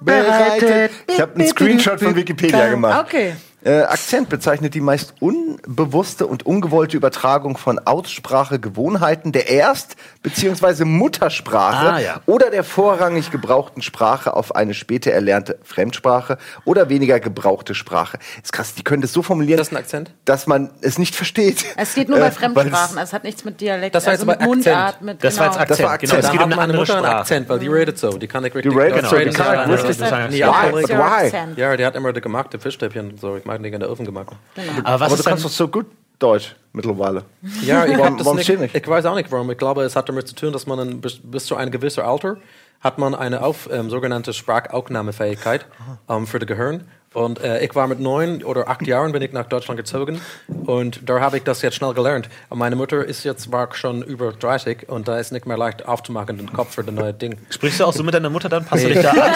Bereitet. Ich habe einen Screenshot von Wikipedia gemacht. Okay. Äh, Akzent bezeichnet die meist unbewusste und ungewollte Übertragung von Aussprachegewohnheiten der Erst- bzw. Muttersprache Ah, ja. oder der vorrangig gebrauchten Sprache auf eine später erlernte Fremdsprache oder weniger gebrauchte Sprache. Ist krass, die können das so formulieren, Das ist ein Akzent? dass man es nicht versteht. Es geht nur bei Äh, Fremdsprachen, es hat nichts mit Dialekt, Das war also jetzt mit. Mundart, mit Das war jetzt genau. Akzent. Das war Genau, Akzent. es Da geht um eine meine andere Mutter einen Sprache. Akzent, weil die redet so. Die kann ich richtig redet Deutsch so, reden. die kann halt nie Why? why? accent. Ja, die hat immer die gemachte Fischstäbchen so. Ich die in der Ofen gemacht. Aber Aber du kannst doch so gut Deutsch mittlerweile. Ja, ich, Warum- das warum nicht, nicht? ich weiß auch nicht warum. Ich glaube, es hat damit zu tun, dass man ein, bis, bis zu einem gewissen Alter hat man eine auf, ähm, sogenannte Sprachaufnahmefähigkeit ähm, für das Gehirn. Und äh, ich war mit neun oder acht Jahren bin ich nach Deutschland gezogen und da habe ich das jetzt schnell gelernt. Und meine Mutter ist jetzt war schon über 30 und da ist nicht mehr leicht aufzumachen den Kopf für das neue Ding. sprichst du auch so mit deiner Mutter dann? Passt du dich da an?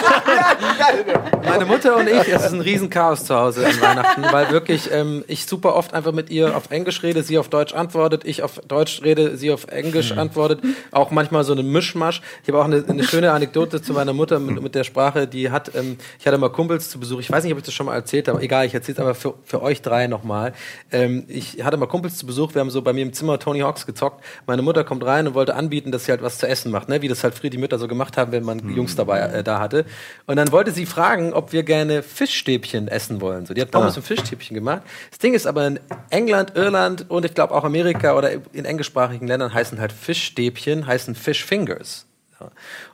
Meine Mutter und ich, es ist ein Riesenchaos zu Hause an Weihnachten, weil wirklich ähm, ich super oft einfach mit ihr auf Englisch rede, sie auf Deutsch antwortet, ich auf Deutsch rede, sie auf Englisch antwortet. Auch manchmal so eine Mischmasch. Ich habe auch eine, eine schöne Anekdote zu meiner Mutter mit, mit der Sprache, die hat, ähm, ich hatte mal Kumpels zu Besuch, ich weiß nicht, ob ich das schon mal erzählt habe, egal, ich erzähle es aber für, für euch drei nochmal. Ähm, ich hatte mal Kumpels zu Besuch, wir haben so bei mir im Zimmer Tony Hawks gezockt. Meine Mutter kommt rein und wollte anbieten, dass sie halt was zu essen macht, ne? wie das halt früher die Mütter so gemacht haben, wenn man Jungs dabei äh, da hatte. Und dann wollte sie fragen, ob wir gerne Fischstäbchen essen wollen. So, die hat Pommes und Fischstäbchen gemacht. Das Ding ist aber in England, Irland und ich glaube auch Amerika oder in englischsprachigen Ländern heißen halt Fischstäbchen, heißen Fish Fingers.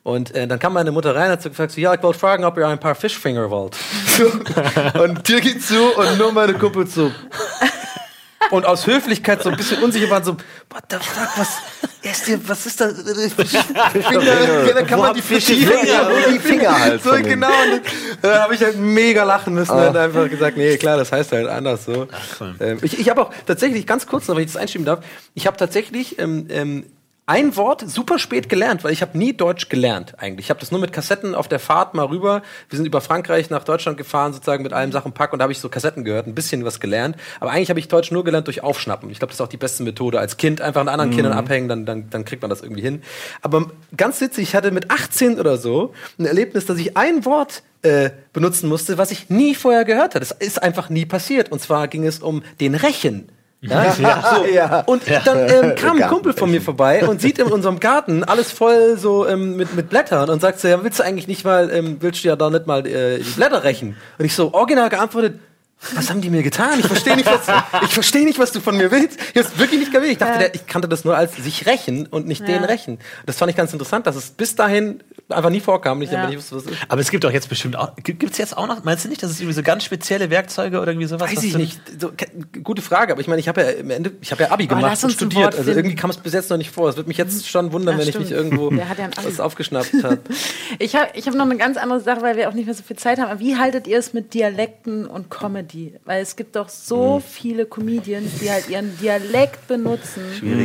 Und äh, dann kam meine Mutter rein und hat so gefragt, so, ja, ich wollte fragen, ob ihr ein paar Fischfinger wollt. So. Und die Tür geht zu und nur meine Kumpel so. Und aus Höflichkeit so ein bisschen unsicher waren so, what the fuck, was, ist hier, was ist das? Finger, dann kann man die Fisch Fisch die Finger? Finger, Wo die Finger halt So genau. Und da habe ich halt mega lachen müssen und einfach gesagt, nee, klar, das heißt halt anders so. cool. Ähm, ich ich habe auch tatsächlich, ganz kurz noch, wenn ich das einschieben darf, ich habe tatsächlich ähm, ähm, ein Wort super spät gelernt, weil ich habe nie Deutsch gelernt eigentlich. Ich habe das nur mit Kassetten auf der Fahrt mal rüber. Wir sind über Frankreich nach Deutschland gefahren, sozusagen mit allem Sachen pack und da habe ich so Kassetten gehört, ein bisschen was gelernt. Aber eigentlich habe ich Deutsch nur gelernt durch Aufschnappen. Ich glaube, das ist auch die beste Methode. Als Kind einfach an anderen Kindern abhängen, dann, dann, dann kriegt man das irgendwie hin. Aber ganz witzig, ich hatte mit 18 oder so ein Erlebnis, dass ich ein Wort äh, benutzen musste, was ich nie vorher gehört hatte. Das ist einfach nie passiert. Und zwar ging es um den Rechen. Ja? So. Ja. Und dann ähm, kam ein Kumpel von mir vorbei und sieht in unserem Garten alles voll so ähm, mit, mit Blättern und sagt so, ja, willst du eigentlich nicht mal, ähm, willst du ja da nicht mal äh, die Blätter rächen? Und ich so original geantwortet, was haben die mir getan? Ich verstehe nicht, was, ich verstehe nicht, was du von mir willst. Ich hab's wirklich nicht gewählt. Ich dachte, Ja. der, ich kannte das nur als sich rächen und nicht den rächen. Das fand ich ganz interessant, dass es bis dahin einfach nie vorkam. Ich Ja. aber nicht wusste, was es ist. Aber es gibt doch jetzt bestimmt auch. Gibt es jetzt auch noch? Meinst du nicht, dass es irgendwie so ganz spezielle Werkzeuge oder irgendwie sowas? Weiß ich nicht. So, gute Frage, aber ich meine, ich habe ja im Ende, ich habe ja Abi Oh, gemacht lass und studiert. Also irgendwie kam es bis jetzt noch nicht vor. Es würde mich jetzt schon wundern, Ja, wenn ich stimmt. mich irgendwo ja was aufgeschnappt habe. Ich habe ich hab noch eine ganz andere Sache, weil wir auch nicht mehr so viel Zeit haben. Aber wie haltet ihr es mit Dialekten und Comedy? Weil es gibt doch so Hm. viele Comedians, die halt ihren Dialekt benutzen,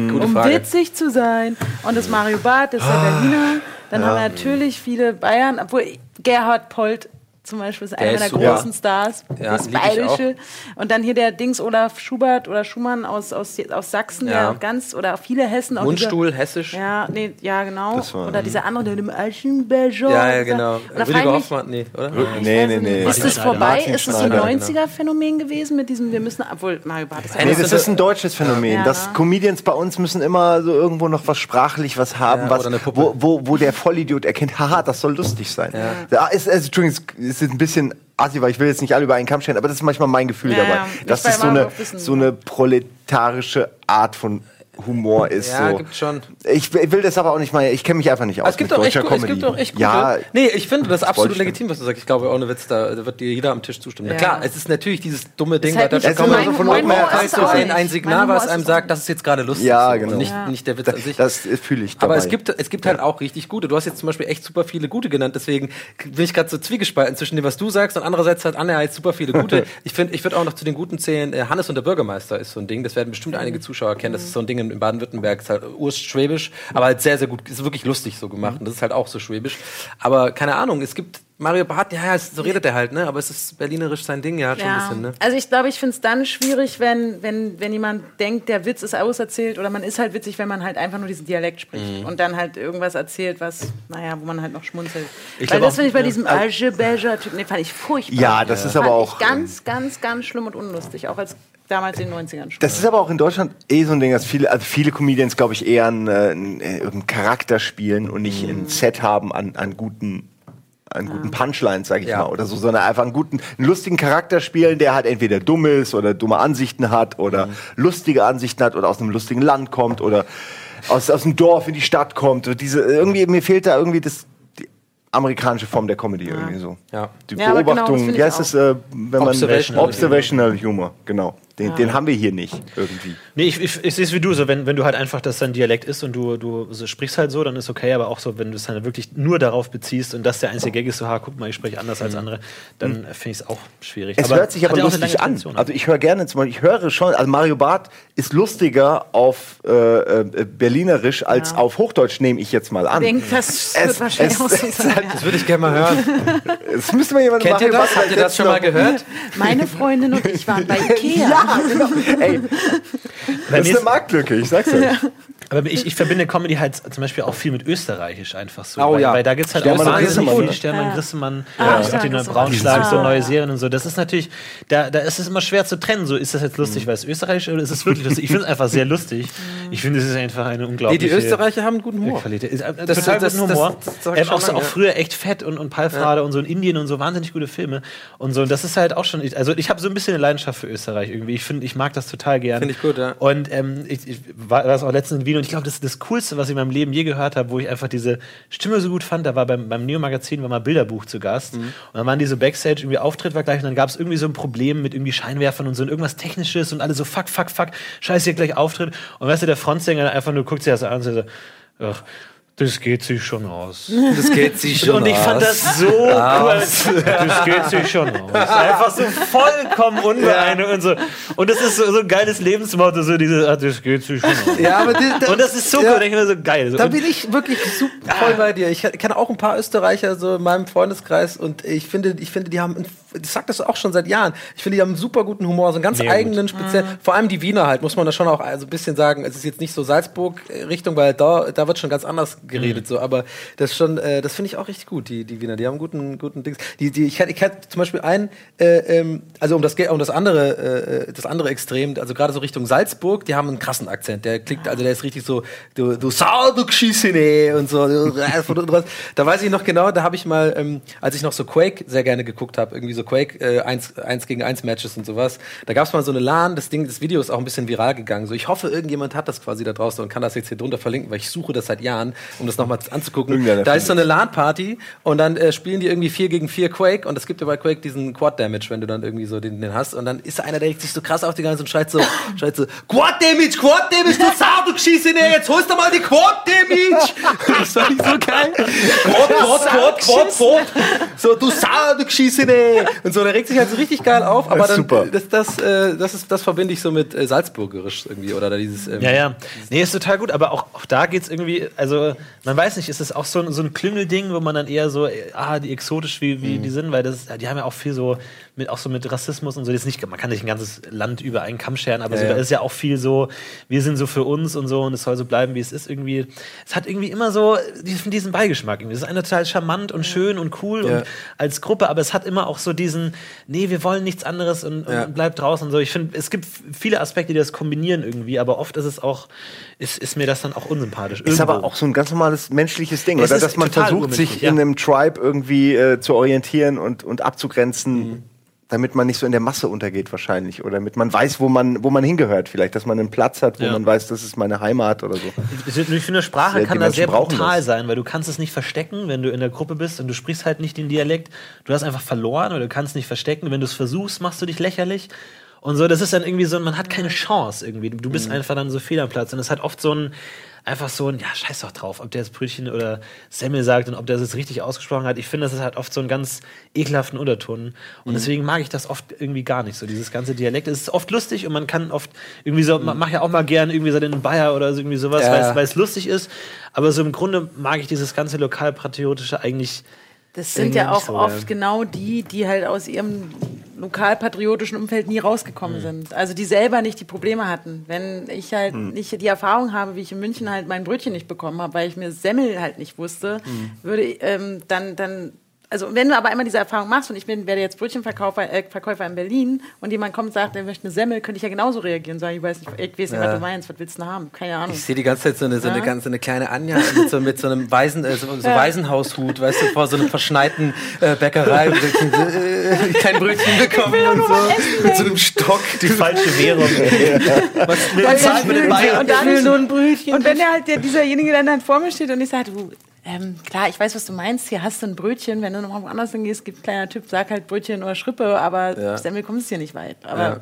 gute um witzig zu sein. Und das Mario Barth, das ist der Berliner. Dann haben wir natürlich viele Bayern, obwohl Gerhard Polt zum Beispiel ist einer Der ist meiner super. großen Stars. Ja, das Bayerische. Und dann hier der Dings Olaf Schubert oder Schumann aus, aus, aus Sachsen, Ja. der ganz, oder viele Hessen. auch Mundstuhl, hessisch. Dieser, ja, nee, ja, genau. War- oder dieser andere, der im Aschenbecher. Ja, ja, genau. Da Rüdiger Hoffmann, nee, oder? Nee, weiß nee, nicht, nee. Ist das Schneider. vorbei? Martin ist das so ein Schneider, 90er-Phänomen gewesen mit diesem, wir müssen, obwohl Mario Barth ist ja Nee, das ist ein deutsches Phänomen. Ja, dass? Comedians bei uns müssen immer so irgendwo noch was sprachlich was haben, Ja, was, wo, wo, wo der Vollidiot erkennt, haha, das soll lustig sein. Ja. ist, ist, Entschuldigung, es ist ein bisschen assi, weil ich will jetzt nicht alle über einen Kamm stellen, aber das ist manchmal mein Gefühl Ja, dabei. ja. Das so Mario eine, so eine proletarische Art von Humor ist. Ja, so. gibt schon. Ich will das aber auch nicht mal, ich kenne mich einfach nicht aus Es gibt, mit doch echt, gu- es Comedy. gibt doch echt gute. Ja, nee, ich finde das absolut wollte ich legitim, was du sagst. Ich glaube, ohne Witz, da, da wird dir jeder am Tisch zustimmen. Ja. Klar, es ist natürlich dieses dumme Ding Ist halt bei deutscher nicht- Es ist immer Comedy. so von ist so auch ein, ein Signal, was einem sagt, auch das ist jetzt gerade lustig. Ja, genau. Und nicht, Ja. nicht der Witz das, an sich. das fühle ich dabei. Aber es gibt, es gibt halt auch richtig gute. Du hast jetzt zum Beispiel echt super viele gute genannt, deswegen bin ich gerade so zwiegespalten zwischen dem, was du sagst und andererseits halt Anne halt super viele gute. ich finde, ich würde auch noch zu den guten zählen. Äh, Hannes und der Bürgermeister ist so ein Ding. Das werden bestimmt einige Zuschauer kennen. Das ist so ein Ding in, in Baden-Württemberg. Ist halt urschwäbisch, aber halt sehr, sehr gut. Ist wirklich lustig so gemacht. Und das ist halt auch so schwäbisch. Aber keine Ahnung, es gibt Mario Barth, ja, ja, so redet er halt, ne? Aber es ist berlinerisch sein Ding ja schon ein Ja. bisschen, ne? Also ich glaube, ich finde es dann schwierig, wenn, wenn, wenn jemand denkt, der Witz ist auserzählt oder man ist halt witzig, wenn man halt einfach nur diesen Dialekt spricht Mhm. und dann halt irgendwas erzählt, was, naja, wo man halt noch schmunzelt. Ich Weil das finde ich bei ja. diesem Alge-Beige-Typ, nee, fand ich furchtbar. Ja, das ist fand aber ich auch. ganz, ganz, ganz schlimm und unlustig, auch als damals in den 90ern schon. Das ist aber auch in Deutschland eh so ein Ding, dass viele, also viele Comedians, glaube ich, eher einen, äh, einen, äh, Charakter spielen und nicht ein Set haben an, an guten an guten Punchlines, sag ich Ja. mal, oder so, sondern einfach einen guten, einen lustigen Charakter spielen, der halt entweder dumm ist oder dumme Ansichten hat oder lustige Ansichten hat oder aus einem lustigen Land kommt oder aus, aus dem Dorf in die Stadt kommt. Diese, irgendwie, mir fehlt da irgendwie das, die amerikanische Form der Comedy irgendwie so. Ja. Die Ja, genau, das Beobachtung, finde wie ich heißt es, äh, wenn man Observational Observational Humor, genau. Den, den haben wir hier nicht irgendwie. Nee, ich, ich, ich sehe es wie du, so wenn, wenn du halt einfach das dein Dialekt ist und du, du so sprichst halt so, dann ist okay, aber auch so, wenn du es dann wirklich nur darauf beziehst und das der einzige Gag ist, so, ha, guck mal, ich spreche anders als andere, dann finde ich es auch schwierig. Es hört sich aber ja lustig an. Tradition. Also ich höre gerne zum Beispiel, ich höre schon, also Mario Barth ist lustiger auf äh, äh, Berlinerisch als Ja. auf Hochdeutsch, nehme ich jetzt mal an. Ich denke, das Es- wird wahrscheinlich es- auch so sein. ja. Das würde ich gerne mal hören. Das müsste mal jemand Kennt ihr das? Habt ihr das schon mal gehört? Meine Freundin und ich waren bei Ikea. Ja, genau. Ey, das ist eine Marktlücke, ich sag's euch. Aber ich, ich verbinde Comedy halt zum Beispiel auch viel mit Österreichisch einfach so. Oh weil, ja. weil da gibt es halt Sternmann auch und wahnsinnig Grissemann, viel ne? Sternmann, Ja. Grissemann, Ah, ja, auch neue Grissemann. Braunschlag, so Ah, neue ja. Serien und so. Das ist natürlich, da, da ist es immer schwer zu trennen. So, ist das jetzt lustig, weil es österreichisch oder ist es wirklich lustig? Ich finde es einfach sehr lustig. Ich finde, es ist einfach eine Nee, unglaubliche die Österreicher haben einen guten Humor. Qualität. Ist, äh, Das- total das- guten das- Humor. das ähm, auch, so, auch ja. früher echt fett und, und Palfrade und so in Indien und so wahnsinnig gute Filme. Und so, und das ist halt auch schon, also ich habe so ein bisschen eine Leidenschaft für Österreich irgendwie. Ich finde, ich mag das total gern. Finde ich gut, ja. Und ähm, ich, ich war das auch letztens in Wien und ich glaube, das ist das Coolste, was ich in meinem Leben je gehört habe, wo ich einfach diese Stimme so gut fand. Da war beim, beim Neo-Magazin war mal Bilderbuch zu Gast. Mhm. Und dann waren die so Backstage, irgendwie Auftritt war gleich und dann gab es irgendwie so ein Problem mit irgendwie Scheinwerfern und so und irgendwas Technisches und alle so fuck, fuck, fuck, scheiße, hier gleich Auftritt. Und weißt du, der Frontsänger einfach nur guckt sich das an und so, ach, das geht sich schon aus. Das geht sich Und ich fand das so cool. Das geht sich schon aus. Einfach so vollkommen unbeeindruckt und so. Und das ist so, so ein geiles Lebensmotto, so diese, ah, das geht sich schon aus. Ja, aber die, da, Und das ist so ja. cool, ich mir so geil. Da und- bin ich wirklich super voll bei dir. Ich kenne auch ein paar Österreicher so in meinem Freundeskreis und ich finde, ich finde, die haben, einen- ich sag das auch schon seit Jahren, ich finde, die haben einen super guten Humor, so einen ganz Mega eigenen, speziellen, vor allem die Wiener halt, muss man da schon auch also ein bisschen sagen, es ist jetzt nicht so Salzburg-Richtung, weil da, da wird schon ganz anders geredet, so, aber das ist schon, äh, das finde ich auch richtig gut, die, die Wiener, die haben einen guten, guten Dings. Die, die, ich, hatte- ich hatte zum Beispiel einen, äh, ähm, also um das, um das andere, äh, das andere Extrem, also gerade so Richtung Salzburg, die haben einen krassen Akzent, der klingt, also der ist richtig so, du, du Sau, du Geschissene und so, du, und was. da weiß ich noch genau, da habe ich mal, ähm, als ich noch so Quake sehr gerne geguckt habe, irgendwie so Quake äh, 1, 1 gegen 1 Matches und sowas, da gab es mal so eine LAN, das Ding, das Video ist auch ein bisschen viral gegangen, so ich hoffe, irgendjemand hat das quasi da draußen und kann das jetzt hier drunter verlinken, weil ich suche das seit Jahren, um das nochmal anzugucken. Da ist so eine LAN-Party und dann äh, spielen die irgendwie 4 gegen 4 Quake und es gibt ja bei Quake diesen Quad-Damage, wenn du dann irgendwie so den, den hast und dann ist einer, der regt sich so krass auf die ganze und schreit so, schreit so, Quad-Damage, Quad-Damage, du Sau, du Geschissene, jetzt holst du mal die Quad-Damage! das fand ich so geil. Quad, Quad, Quad, Quad, Quad. So, du Sau, du Geschissene! Und so, der regt sich halt so richtig geil auf, aber Das dann, super. das, das, äh, das, ist, das verbinde ich so mit äh, Salzburgerisch irgendwie oder da dieses, ähm, Ja, ja. Nee, ist total gut, aber auch, auch da geht's irgendwie, also man weiß nicht, ist es auch so ein, so ein Klüngelding, wo man dann eher so, äh, ah, die exotisch wie, Mhm. wie die sind, weil das, die haben ja auch viel so, mit, auch so mit Rassismus und so, jetzt nicht, man kann nicht ein ganzes Land über einen Kamm scheren, aber Ja, so, ja. da ist ja auch viel so, wir sind so für uns und so und es soll so bleiben, wie es ist irgendwie. Es hat irgendwie immer so diesen, diesen Beigeschmack irgendwie. Es ist eine total charmant und schön und cool Ja. und als Gruppe, aber es hat immer auch so diesen, nee, wir wollen nichts anderes und, Ja. und bleibt draußen und so. Ich finde, es gibt viele Aspekte, die das kombinieren irgendwie, aber oft ist es auch, ist, ist mir das dann auch unsympathisch. Ist aber Irgendwo. auch so ein ganz normales menschliches Ding, Es oder? Dass man versucht, sich ja. in einem Tribe irgendwie äh, zu orientieren und, und abzugrenzen, damit man nicht so in der Masse untergeht wahrscheinlich. Oder damit man weiß, wo man, wo man hingehört. Vielleicht, dass man einen Platz hat, wo Ja. man weiß, das ist meine Heimat oder so. Ich ich finde, Sprache Sehr- kann da sehr brutal das. sein, weil du kannst es nicht verstecken, wenn du in der Gruppe bist und du sprichst halt nicht den Dialekt. Du hast einfach verloren oder du kannst nicht verstecken. Wenn du es versuchst, machst du dich lächerlich. Und so, das ist dann irgendwie so, man hat keine Chance irgendwie. Du Mhm. bist einfach dann so fehl am Platz. Und es hat oft so ein, einfach so ein, ja, scheiß doch drauf, ob der jetzt Brötchen oder Semmel sagt und ob der es jetzt richtig ausgesprochen hat. Ich finde, das ist halt oft so einen ganz ekelhaften Unterton. Und Mhm. deswegen mag ich das oft irgendwie gar nicht so, dieses ganze Dialekt. Es ist oft lustig und man kann oft irgendwie so, man macht ja auch mal gern irgendwie so den Bayer oder so irgendwie sowas, Ja. weil es lustig ist. Aber so im Grunde mag ich dieses ganze lokalpatriotische eigentlich. Das sind ja auch so, oft ja. genau die, die halt aus ihrem lokalpatriotischen Umfeld nie rausgekommen sind. Also die selber nicht die Probleme hatten. Wenn ich halt nicht die Erfahrung habe, wie ich in München halt mein Brötchen nicht bekommen habe, weil ich mir Semmel halt nicht wusste, würde ich, ähm, dann, dann also wenn du aber einmal diese Erfahrung machst und ich bin, werde jetzt Brötchenverkäufer äh, Verkäufer in Berlin und jemand kommt und sagt, er möchte eine Semmel, könnte ich ja genauso reagieren. Sagen, ich weiß nicht, ich weiß nicht, was du meinst, was willst du denn haben? Keine Ahnung. Ich sehe die ganze Zeit so eine, so eine, ganz, so eine kleine Anja mit so, mit so einem Waisen, äh, so, so Waisenhaushut, weißt du, vor so einer verschneiten äh, Bäckerei, und so, äh, kein Brötchen bekommen und so, mit so einem Stock. Die falsche Währung. Was Weil zahlt ich mit will- den und dann will nur ein Brötchen. Und wenn der halt der, dieserjenige dann, dann vor mir steht und ich sage, du, ähm, klar, ich weiß, was du meinst, hier hast du ein Brötchen, wenn du nochmal woanders hingehst, gibt ein kleiner Typ, sag halt Brötchen oder Schrippe, aber Ja. Semmel kommst hier nicht weit. Aber Ja.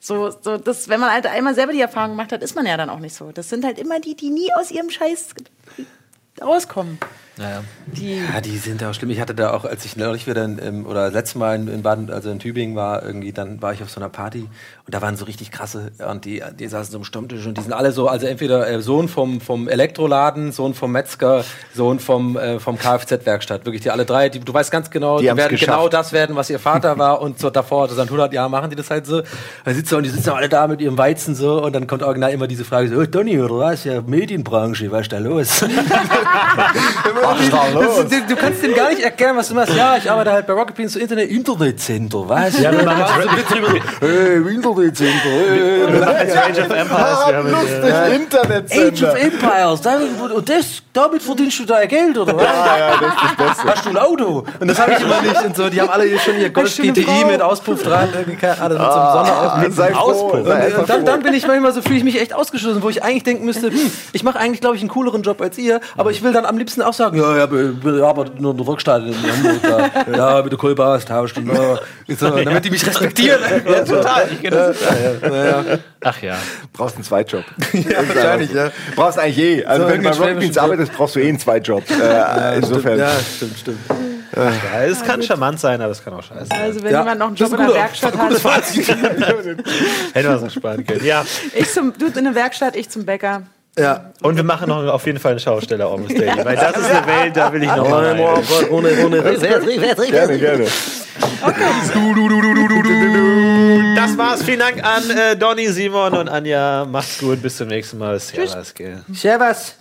so, so das, wenn man halt einmal selber die Erfahrung gemacht hat, ist man ja dann auch nicht so. Das sind halt immer die, die nie aus ihrem Scheiß rauskommen. Naja. Die, Ja, die sind auch schlimm. Ich hatte da auch, als ich neulich wieder in, im, oder letztes Mal in, in Baden, also in Tübingen war, irgendwie, dann war ich auf so einer Party und da waren so richtig krasse und die, die saßen so am Stammtisch und die sind alle so, also entweder äh, Sohn vom, vom Elektroladen, Sohn vom Metzger, Sohn vom, äh, vom Kfz-Werkstatt. Wirklich, die alle drei, die, du weißt ganz genau, Die die, werden geschafft. genau das werden, was ihr Vater war und so davor, seit 100 Jahren machen die das halt so. Da sitzen und die sitzen alle da mit ihrem Weizen so und dann kommt original immer diese Frage so, oh, Donny, oder was? Ja, Medienbranche, was ist da los? Was ist da los? Du, du kannst dem gar nicht erklären, was du machst. Ja, ich arbeite halt bei Rocket Beans so Internet Internetcenter, was? Ja, wir machen mit drüber. Hey, Internetcenter. Hey. jetzt Age of Empires. Wir haben lustig, jetzt, äh, Age of. Empires, damit, und das, damit verdienst du dein Geld, oder was? Ja, ja, das ist das Beste. Hast du ein Auto? Und das habe ich immer nicht. Und so, die haben alle hier schon ihr Golf du GTI mit Auspuff dran, keine Ahnung, mit so einem Ah, Sonderauspuff. sei froh, Auspuff. sei Und, und dann, dann bin ich manchmal so, fühle ich mich echt ausgeschlossen, wo ich eigentlich denken müsste, hm, ich mache eigentlich, glaube ich, einen cooleren Job als ihr, aber ich will dann am liebsten auch sagen, ja, ja, ich arbeite nur in der Werkstatt in Hamburg, da, ja, mit der Kohle austauscht und ja, so, damit die mich respektieren. ja, total. Ich das. Ach ja. brauchst einen Zweitjob. Ja, wahrscheinlich, ja. Brauchst eigentlich je. Also So wenn du bei irgendeinen Rocket Beans schwäbischen- arbeitest, brauchst du eh einen Zweitjob. Äh, insofern. Ja, stimmt, stimmt. ja. Es kann charmant sein, aber es kann auch scheiße sein. also wenn Ja, jemand noch einen Job in der Werkstatt hat. Hätten wir es noch sparen können. Ja. ich zum, du in der Werkstatt, ich zum Bäcker. Ja. Und wir machen noch auf jeden Fall einen Schausteller Almost Daily, weil das ist eine Welt, da will ich noch mal rein. Ohne, ohne, ohne, Gerne, gerne. Das war's. Vielen Dank an äh, Donny, Simon und Anja. Macht's gut. Bis zum nächsten Mal. Servus, gell. Servus.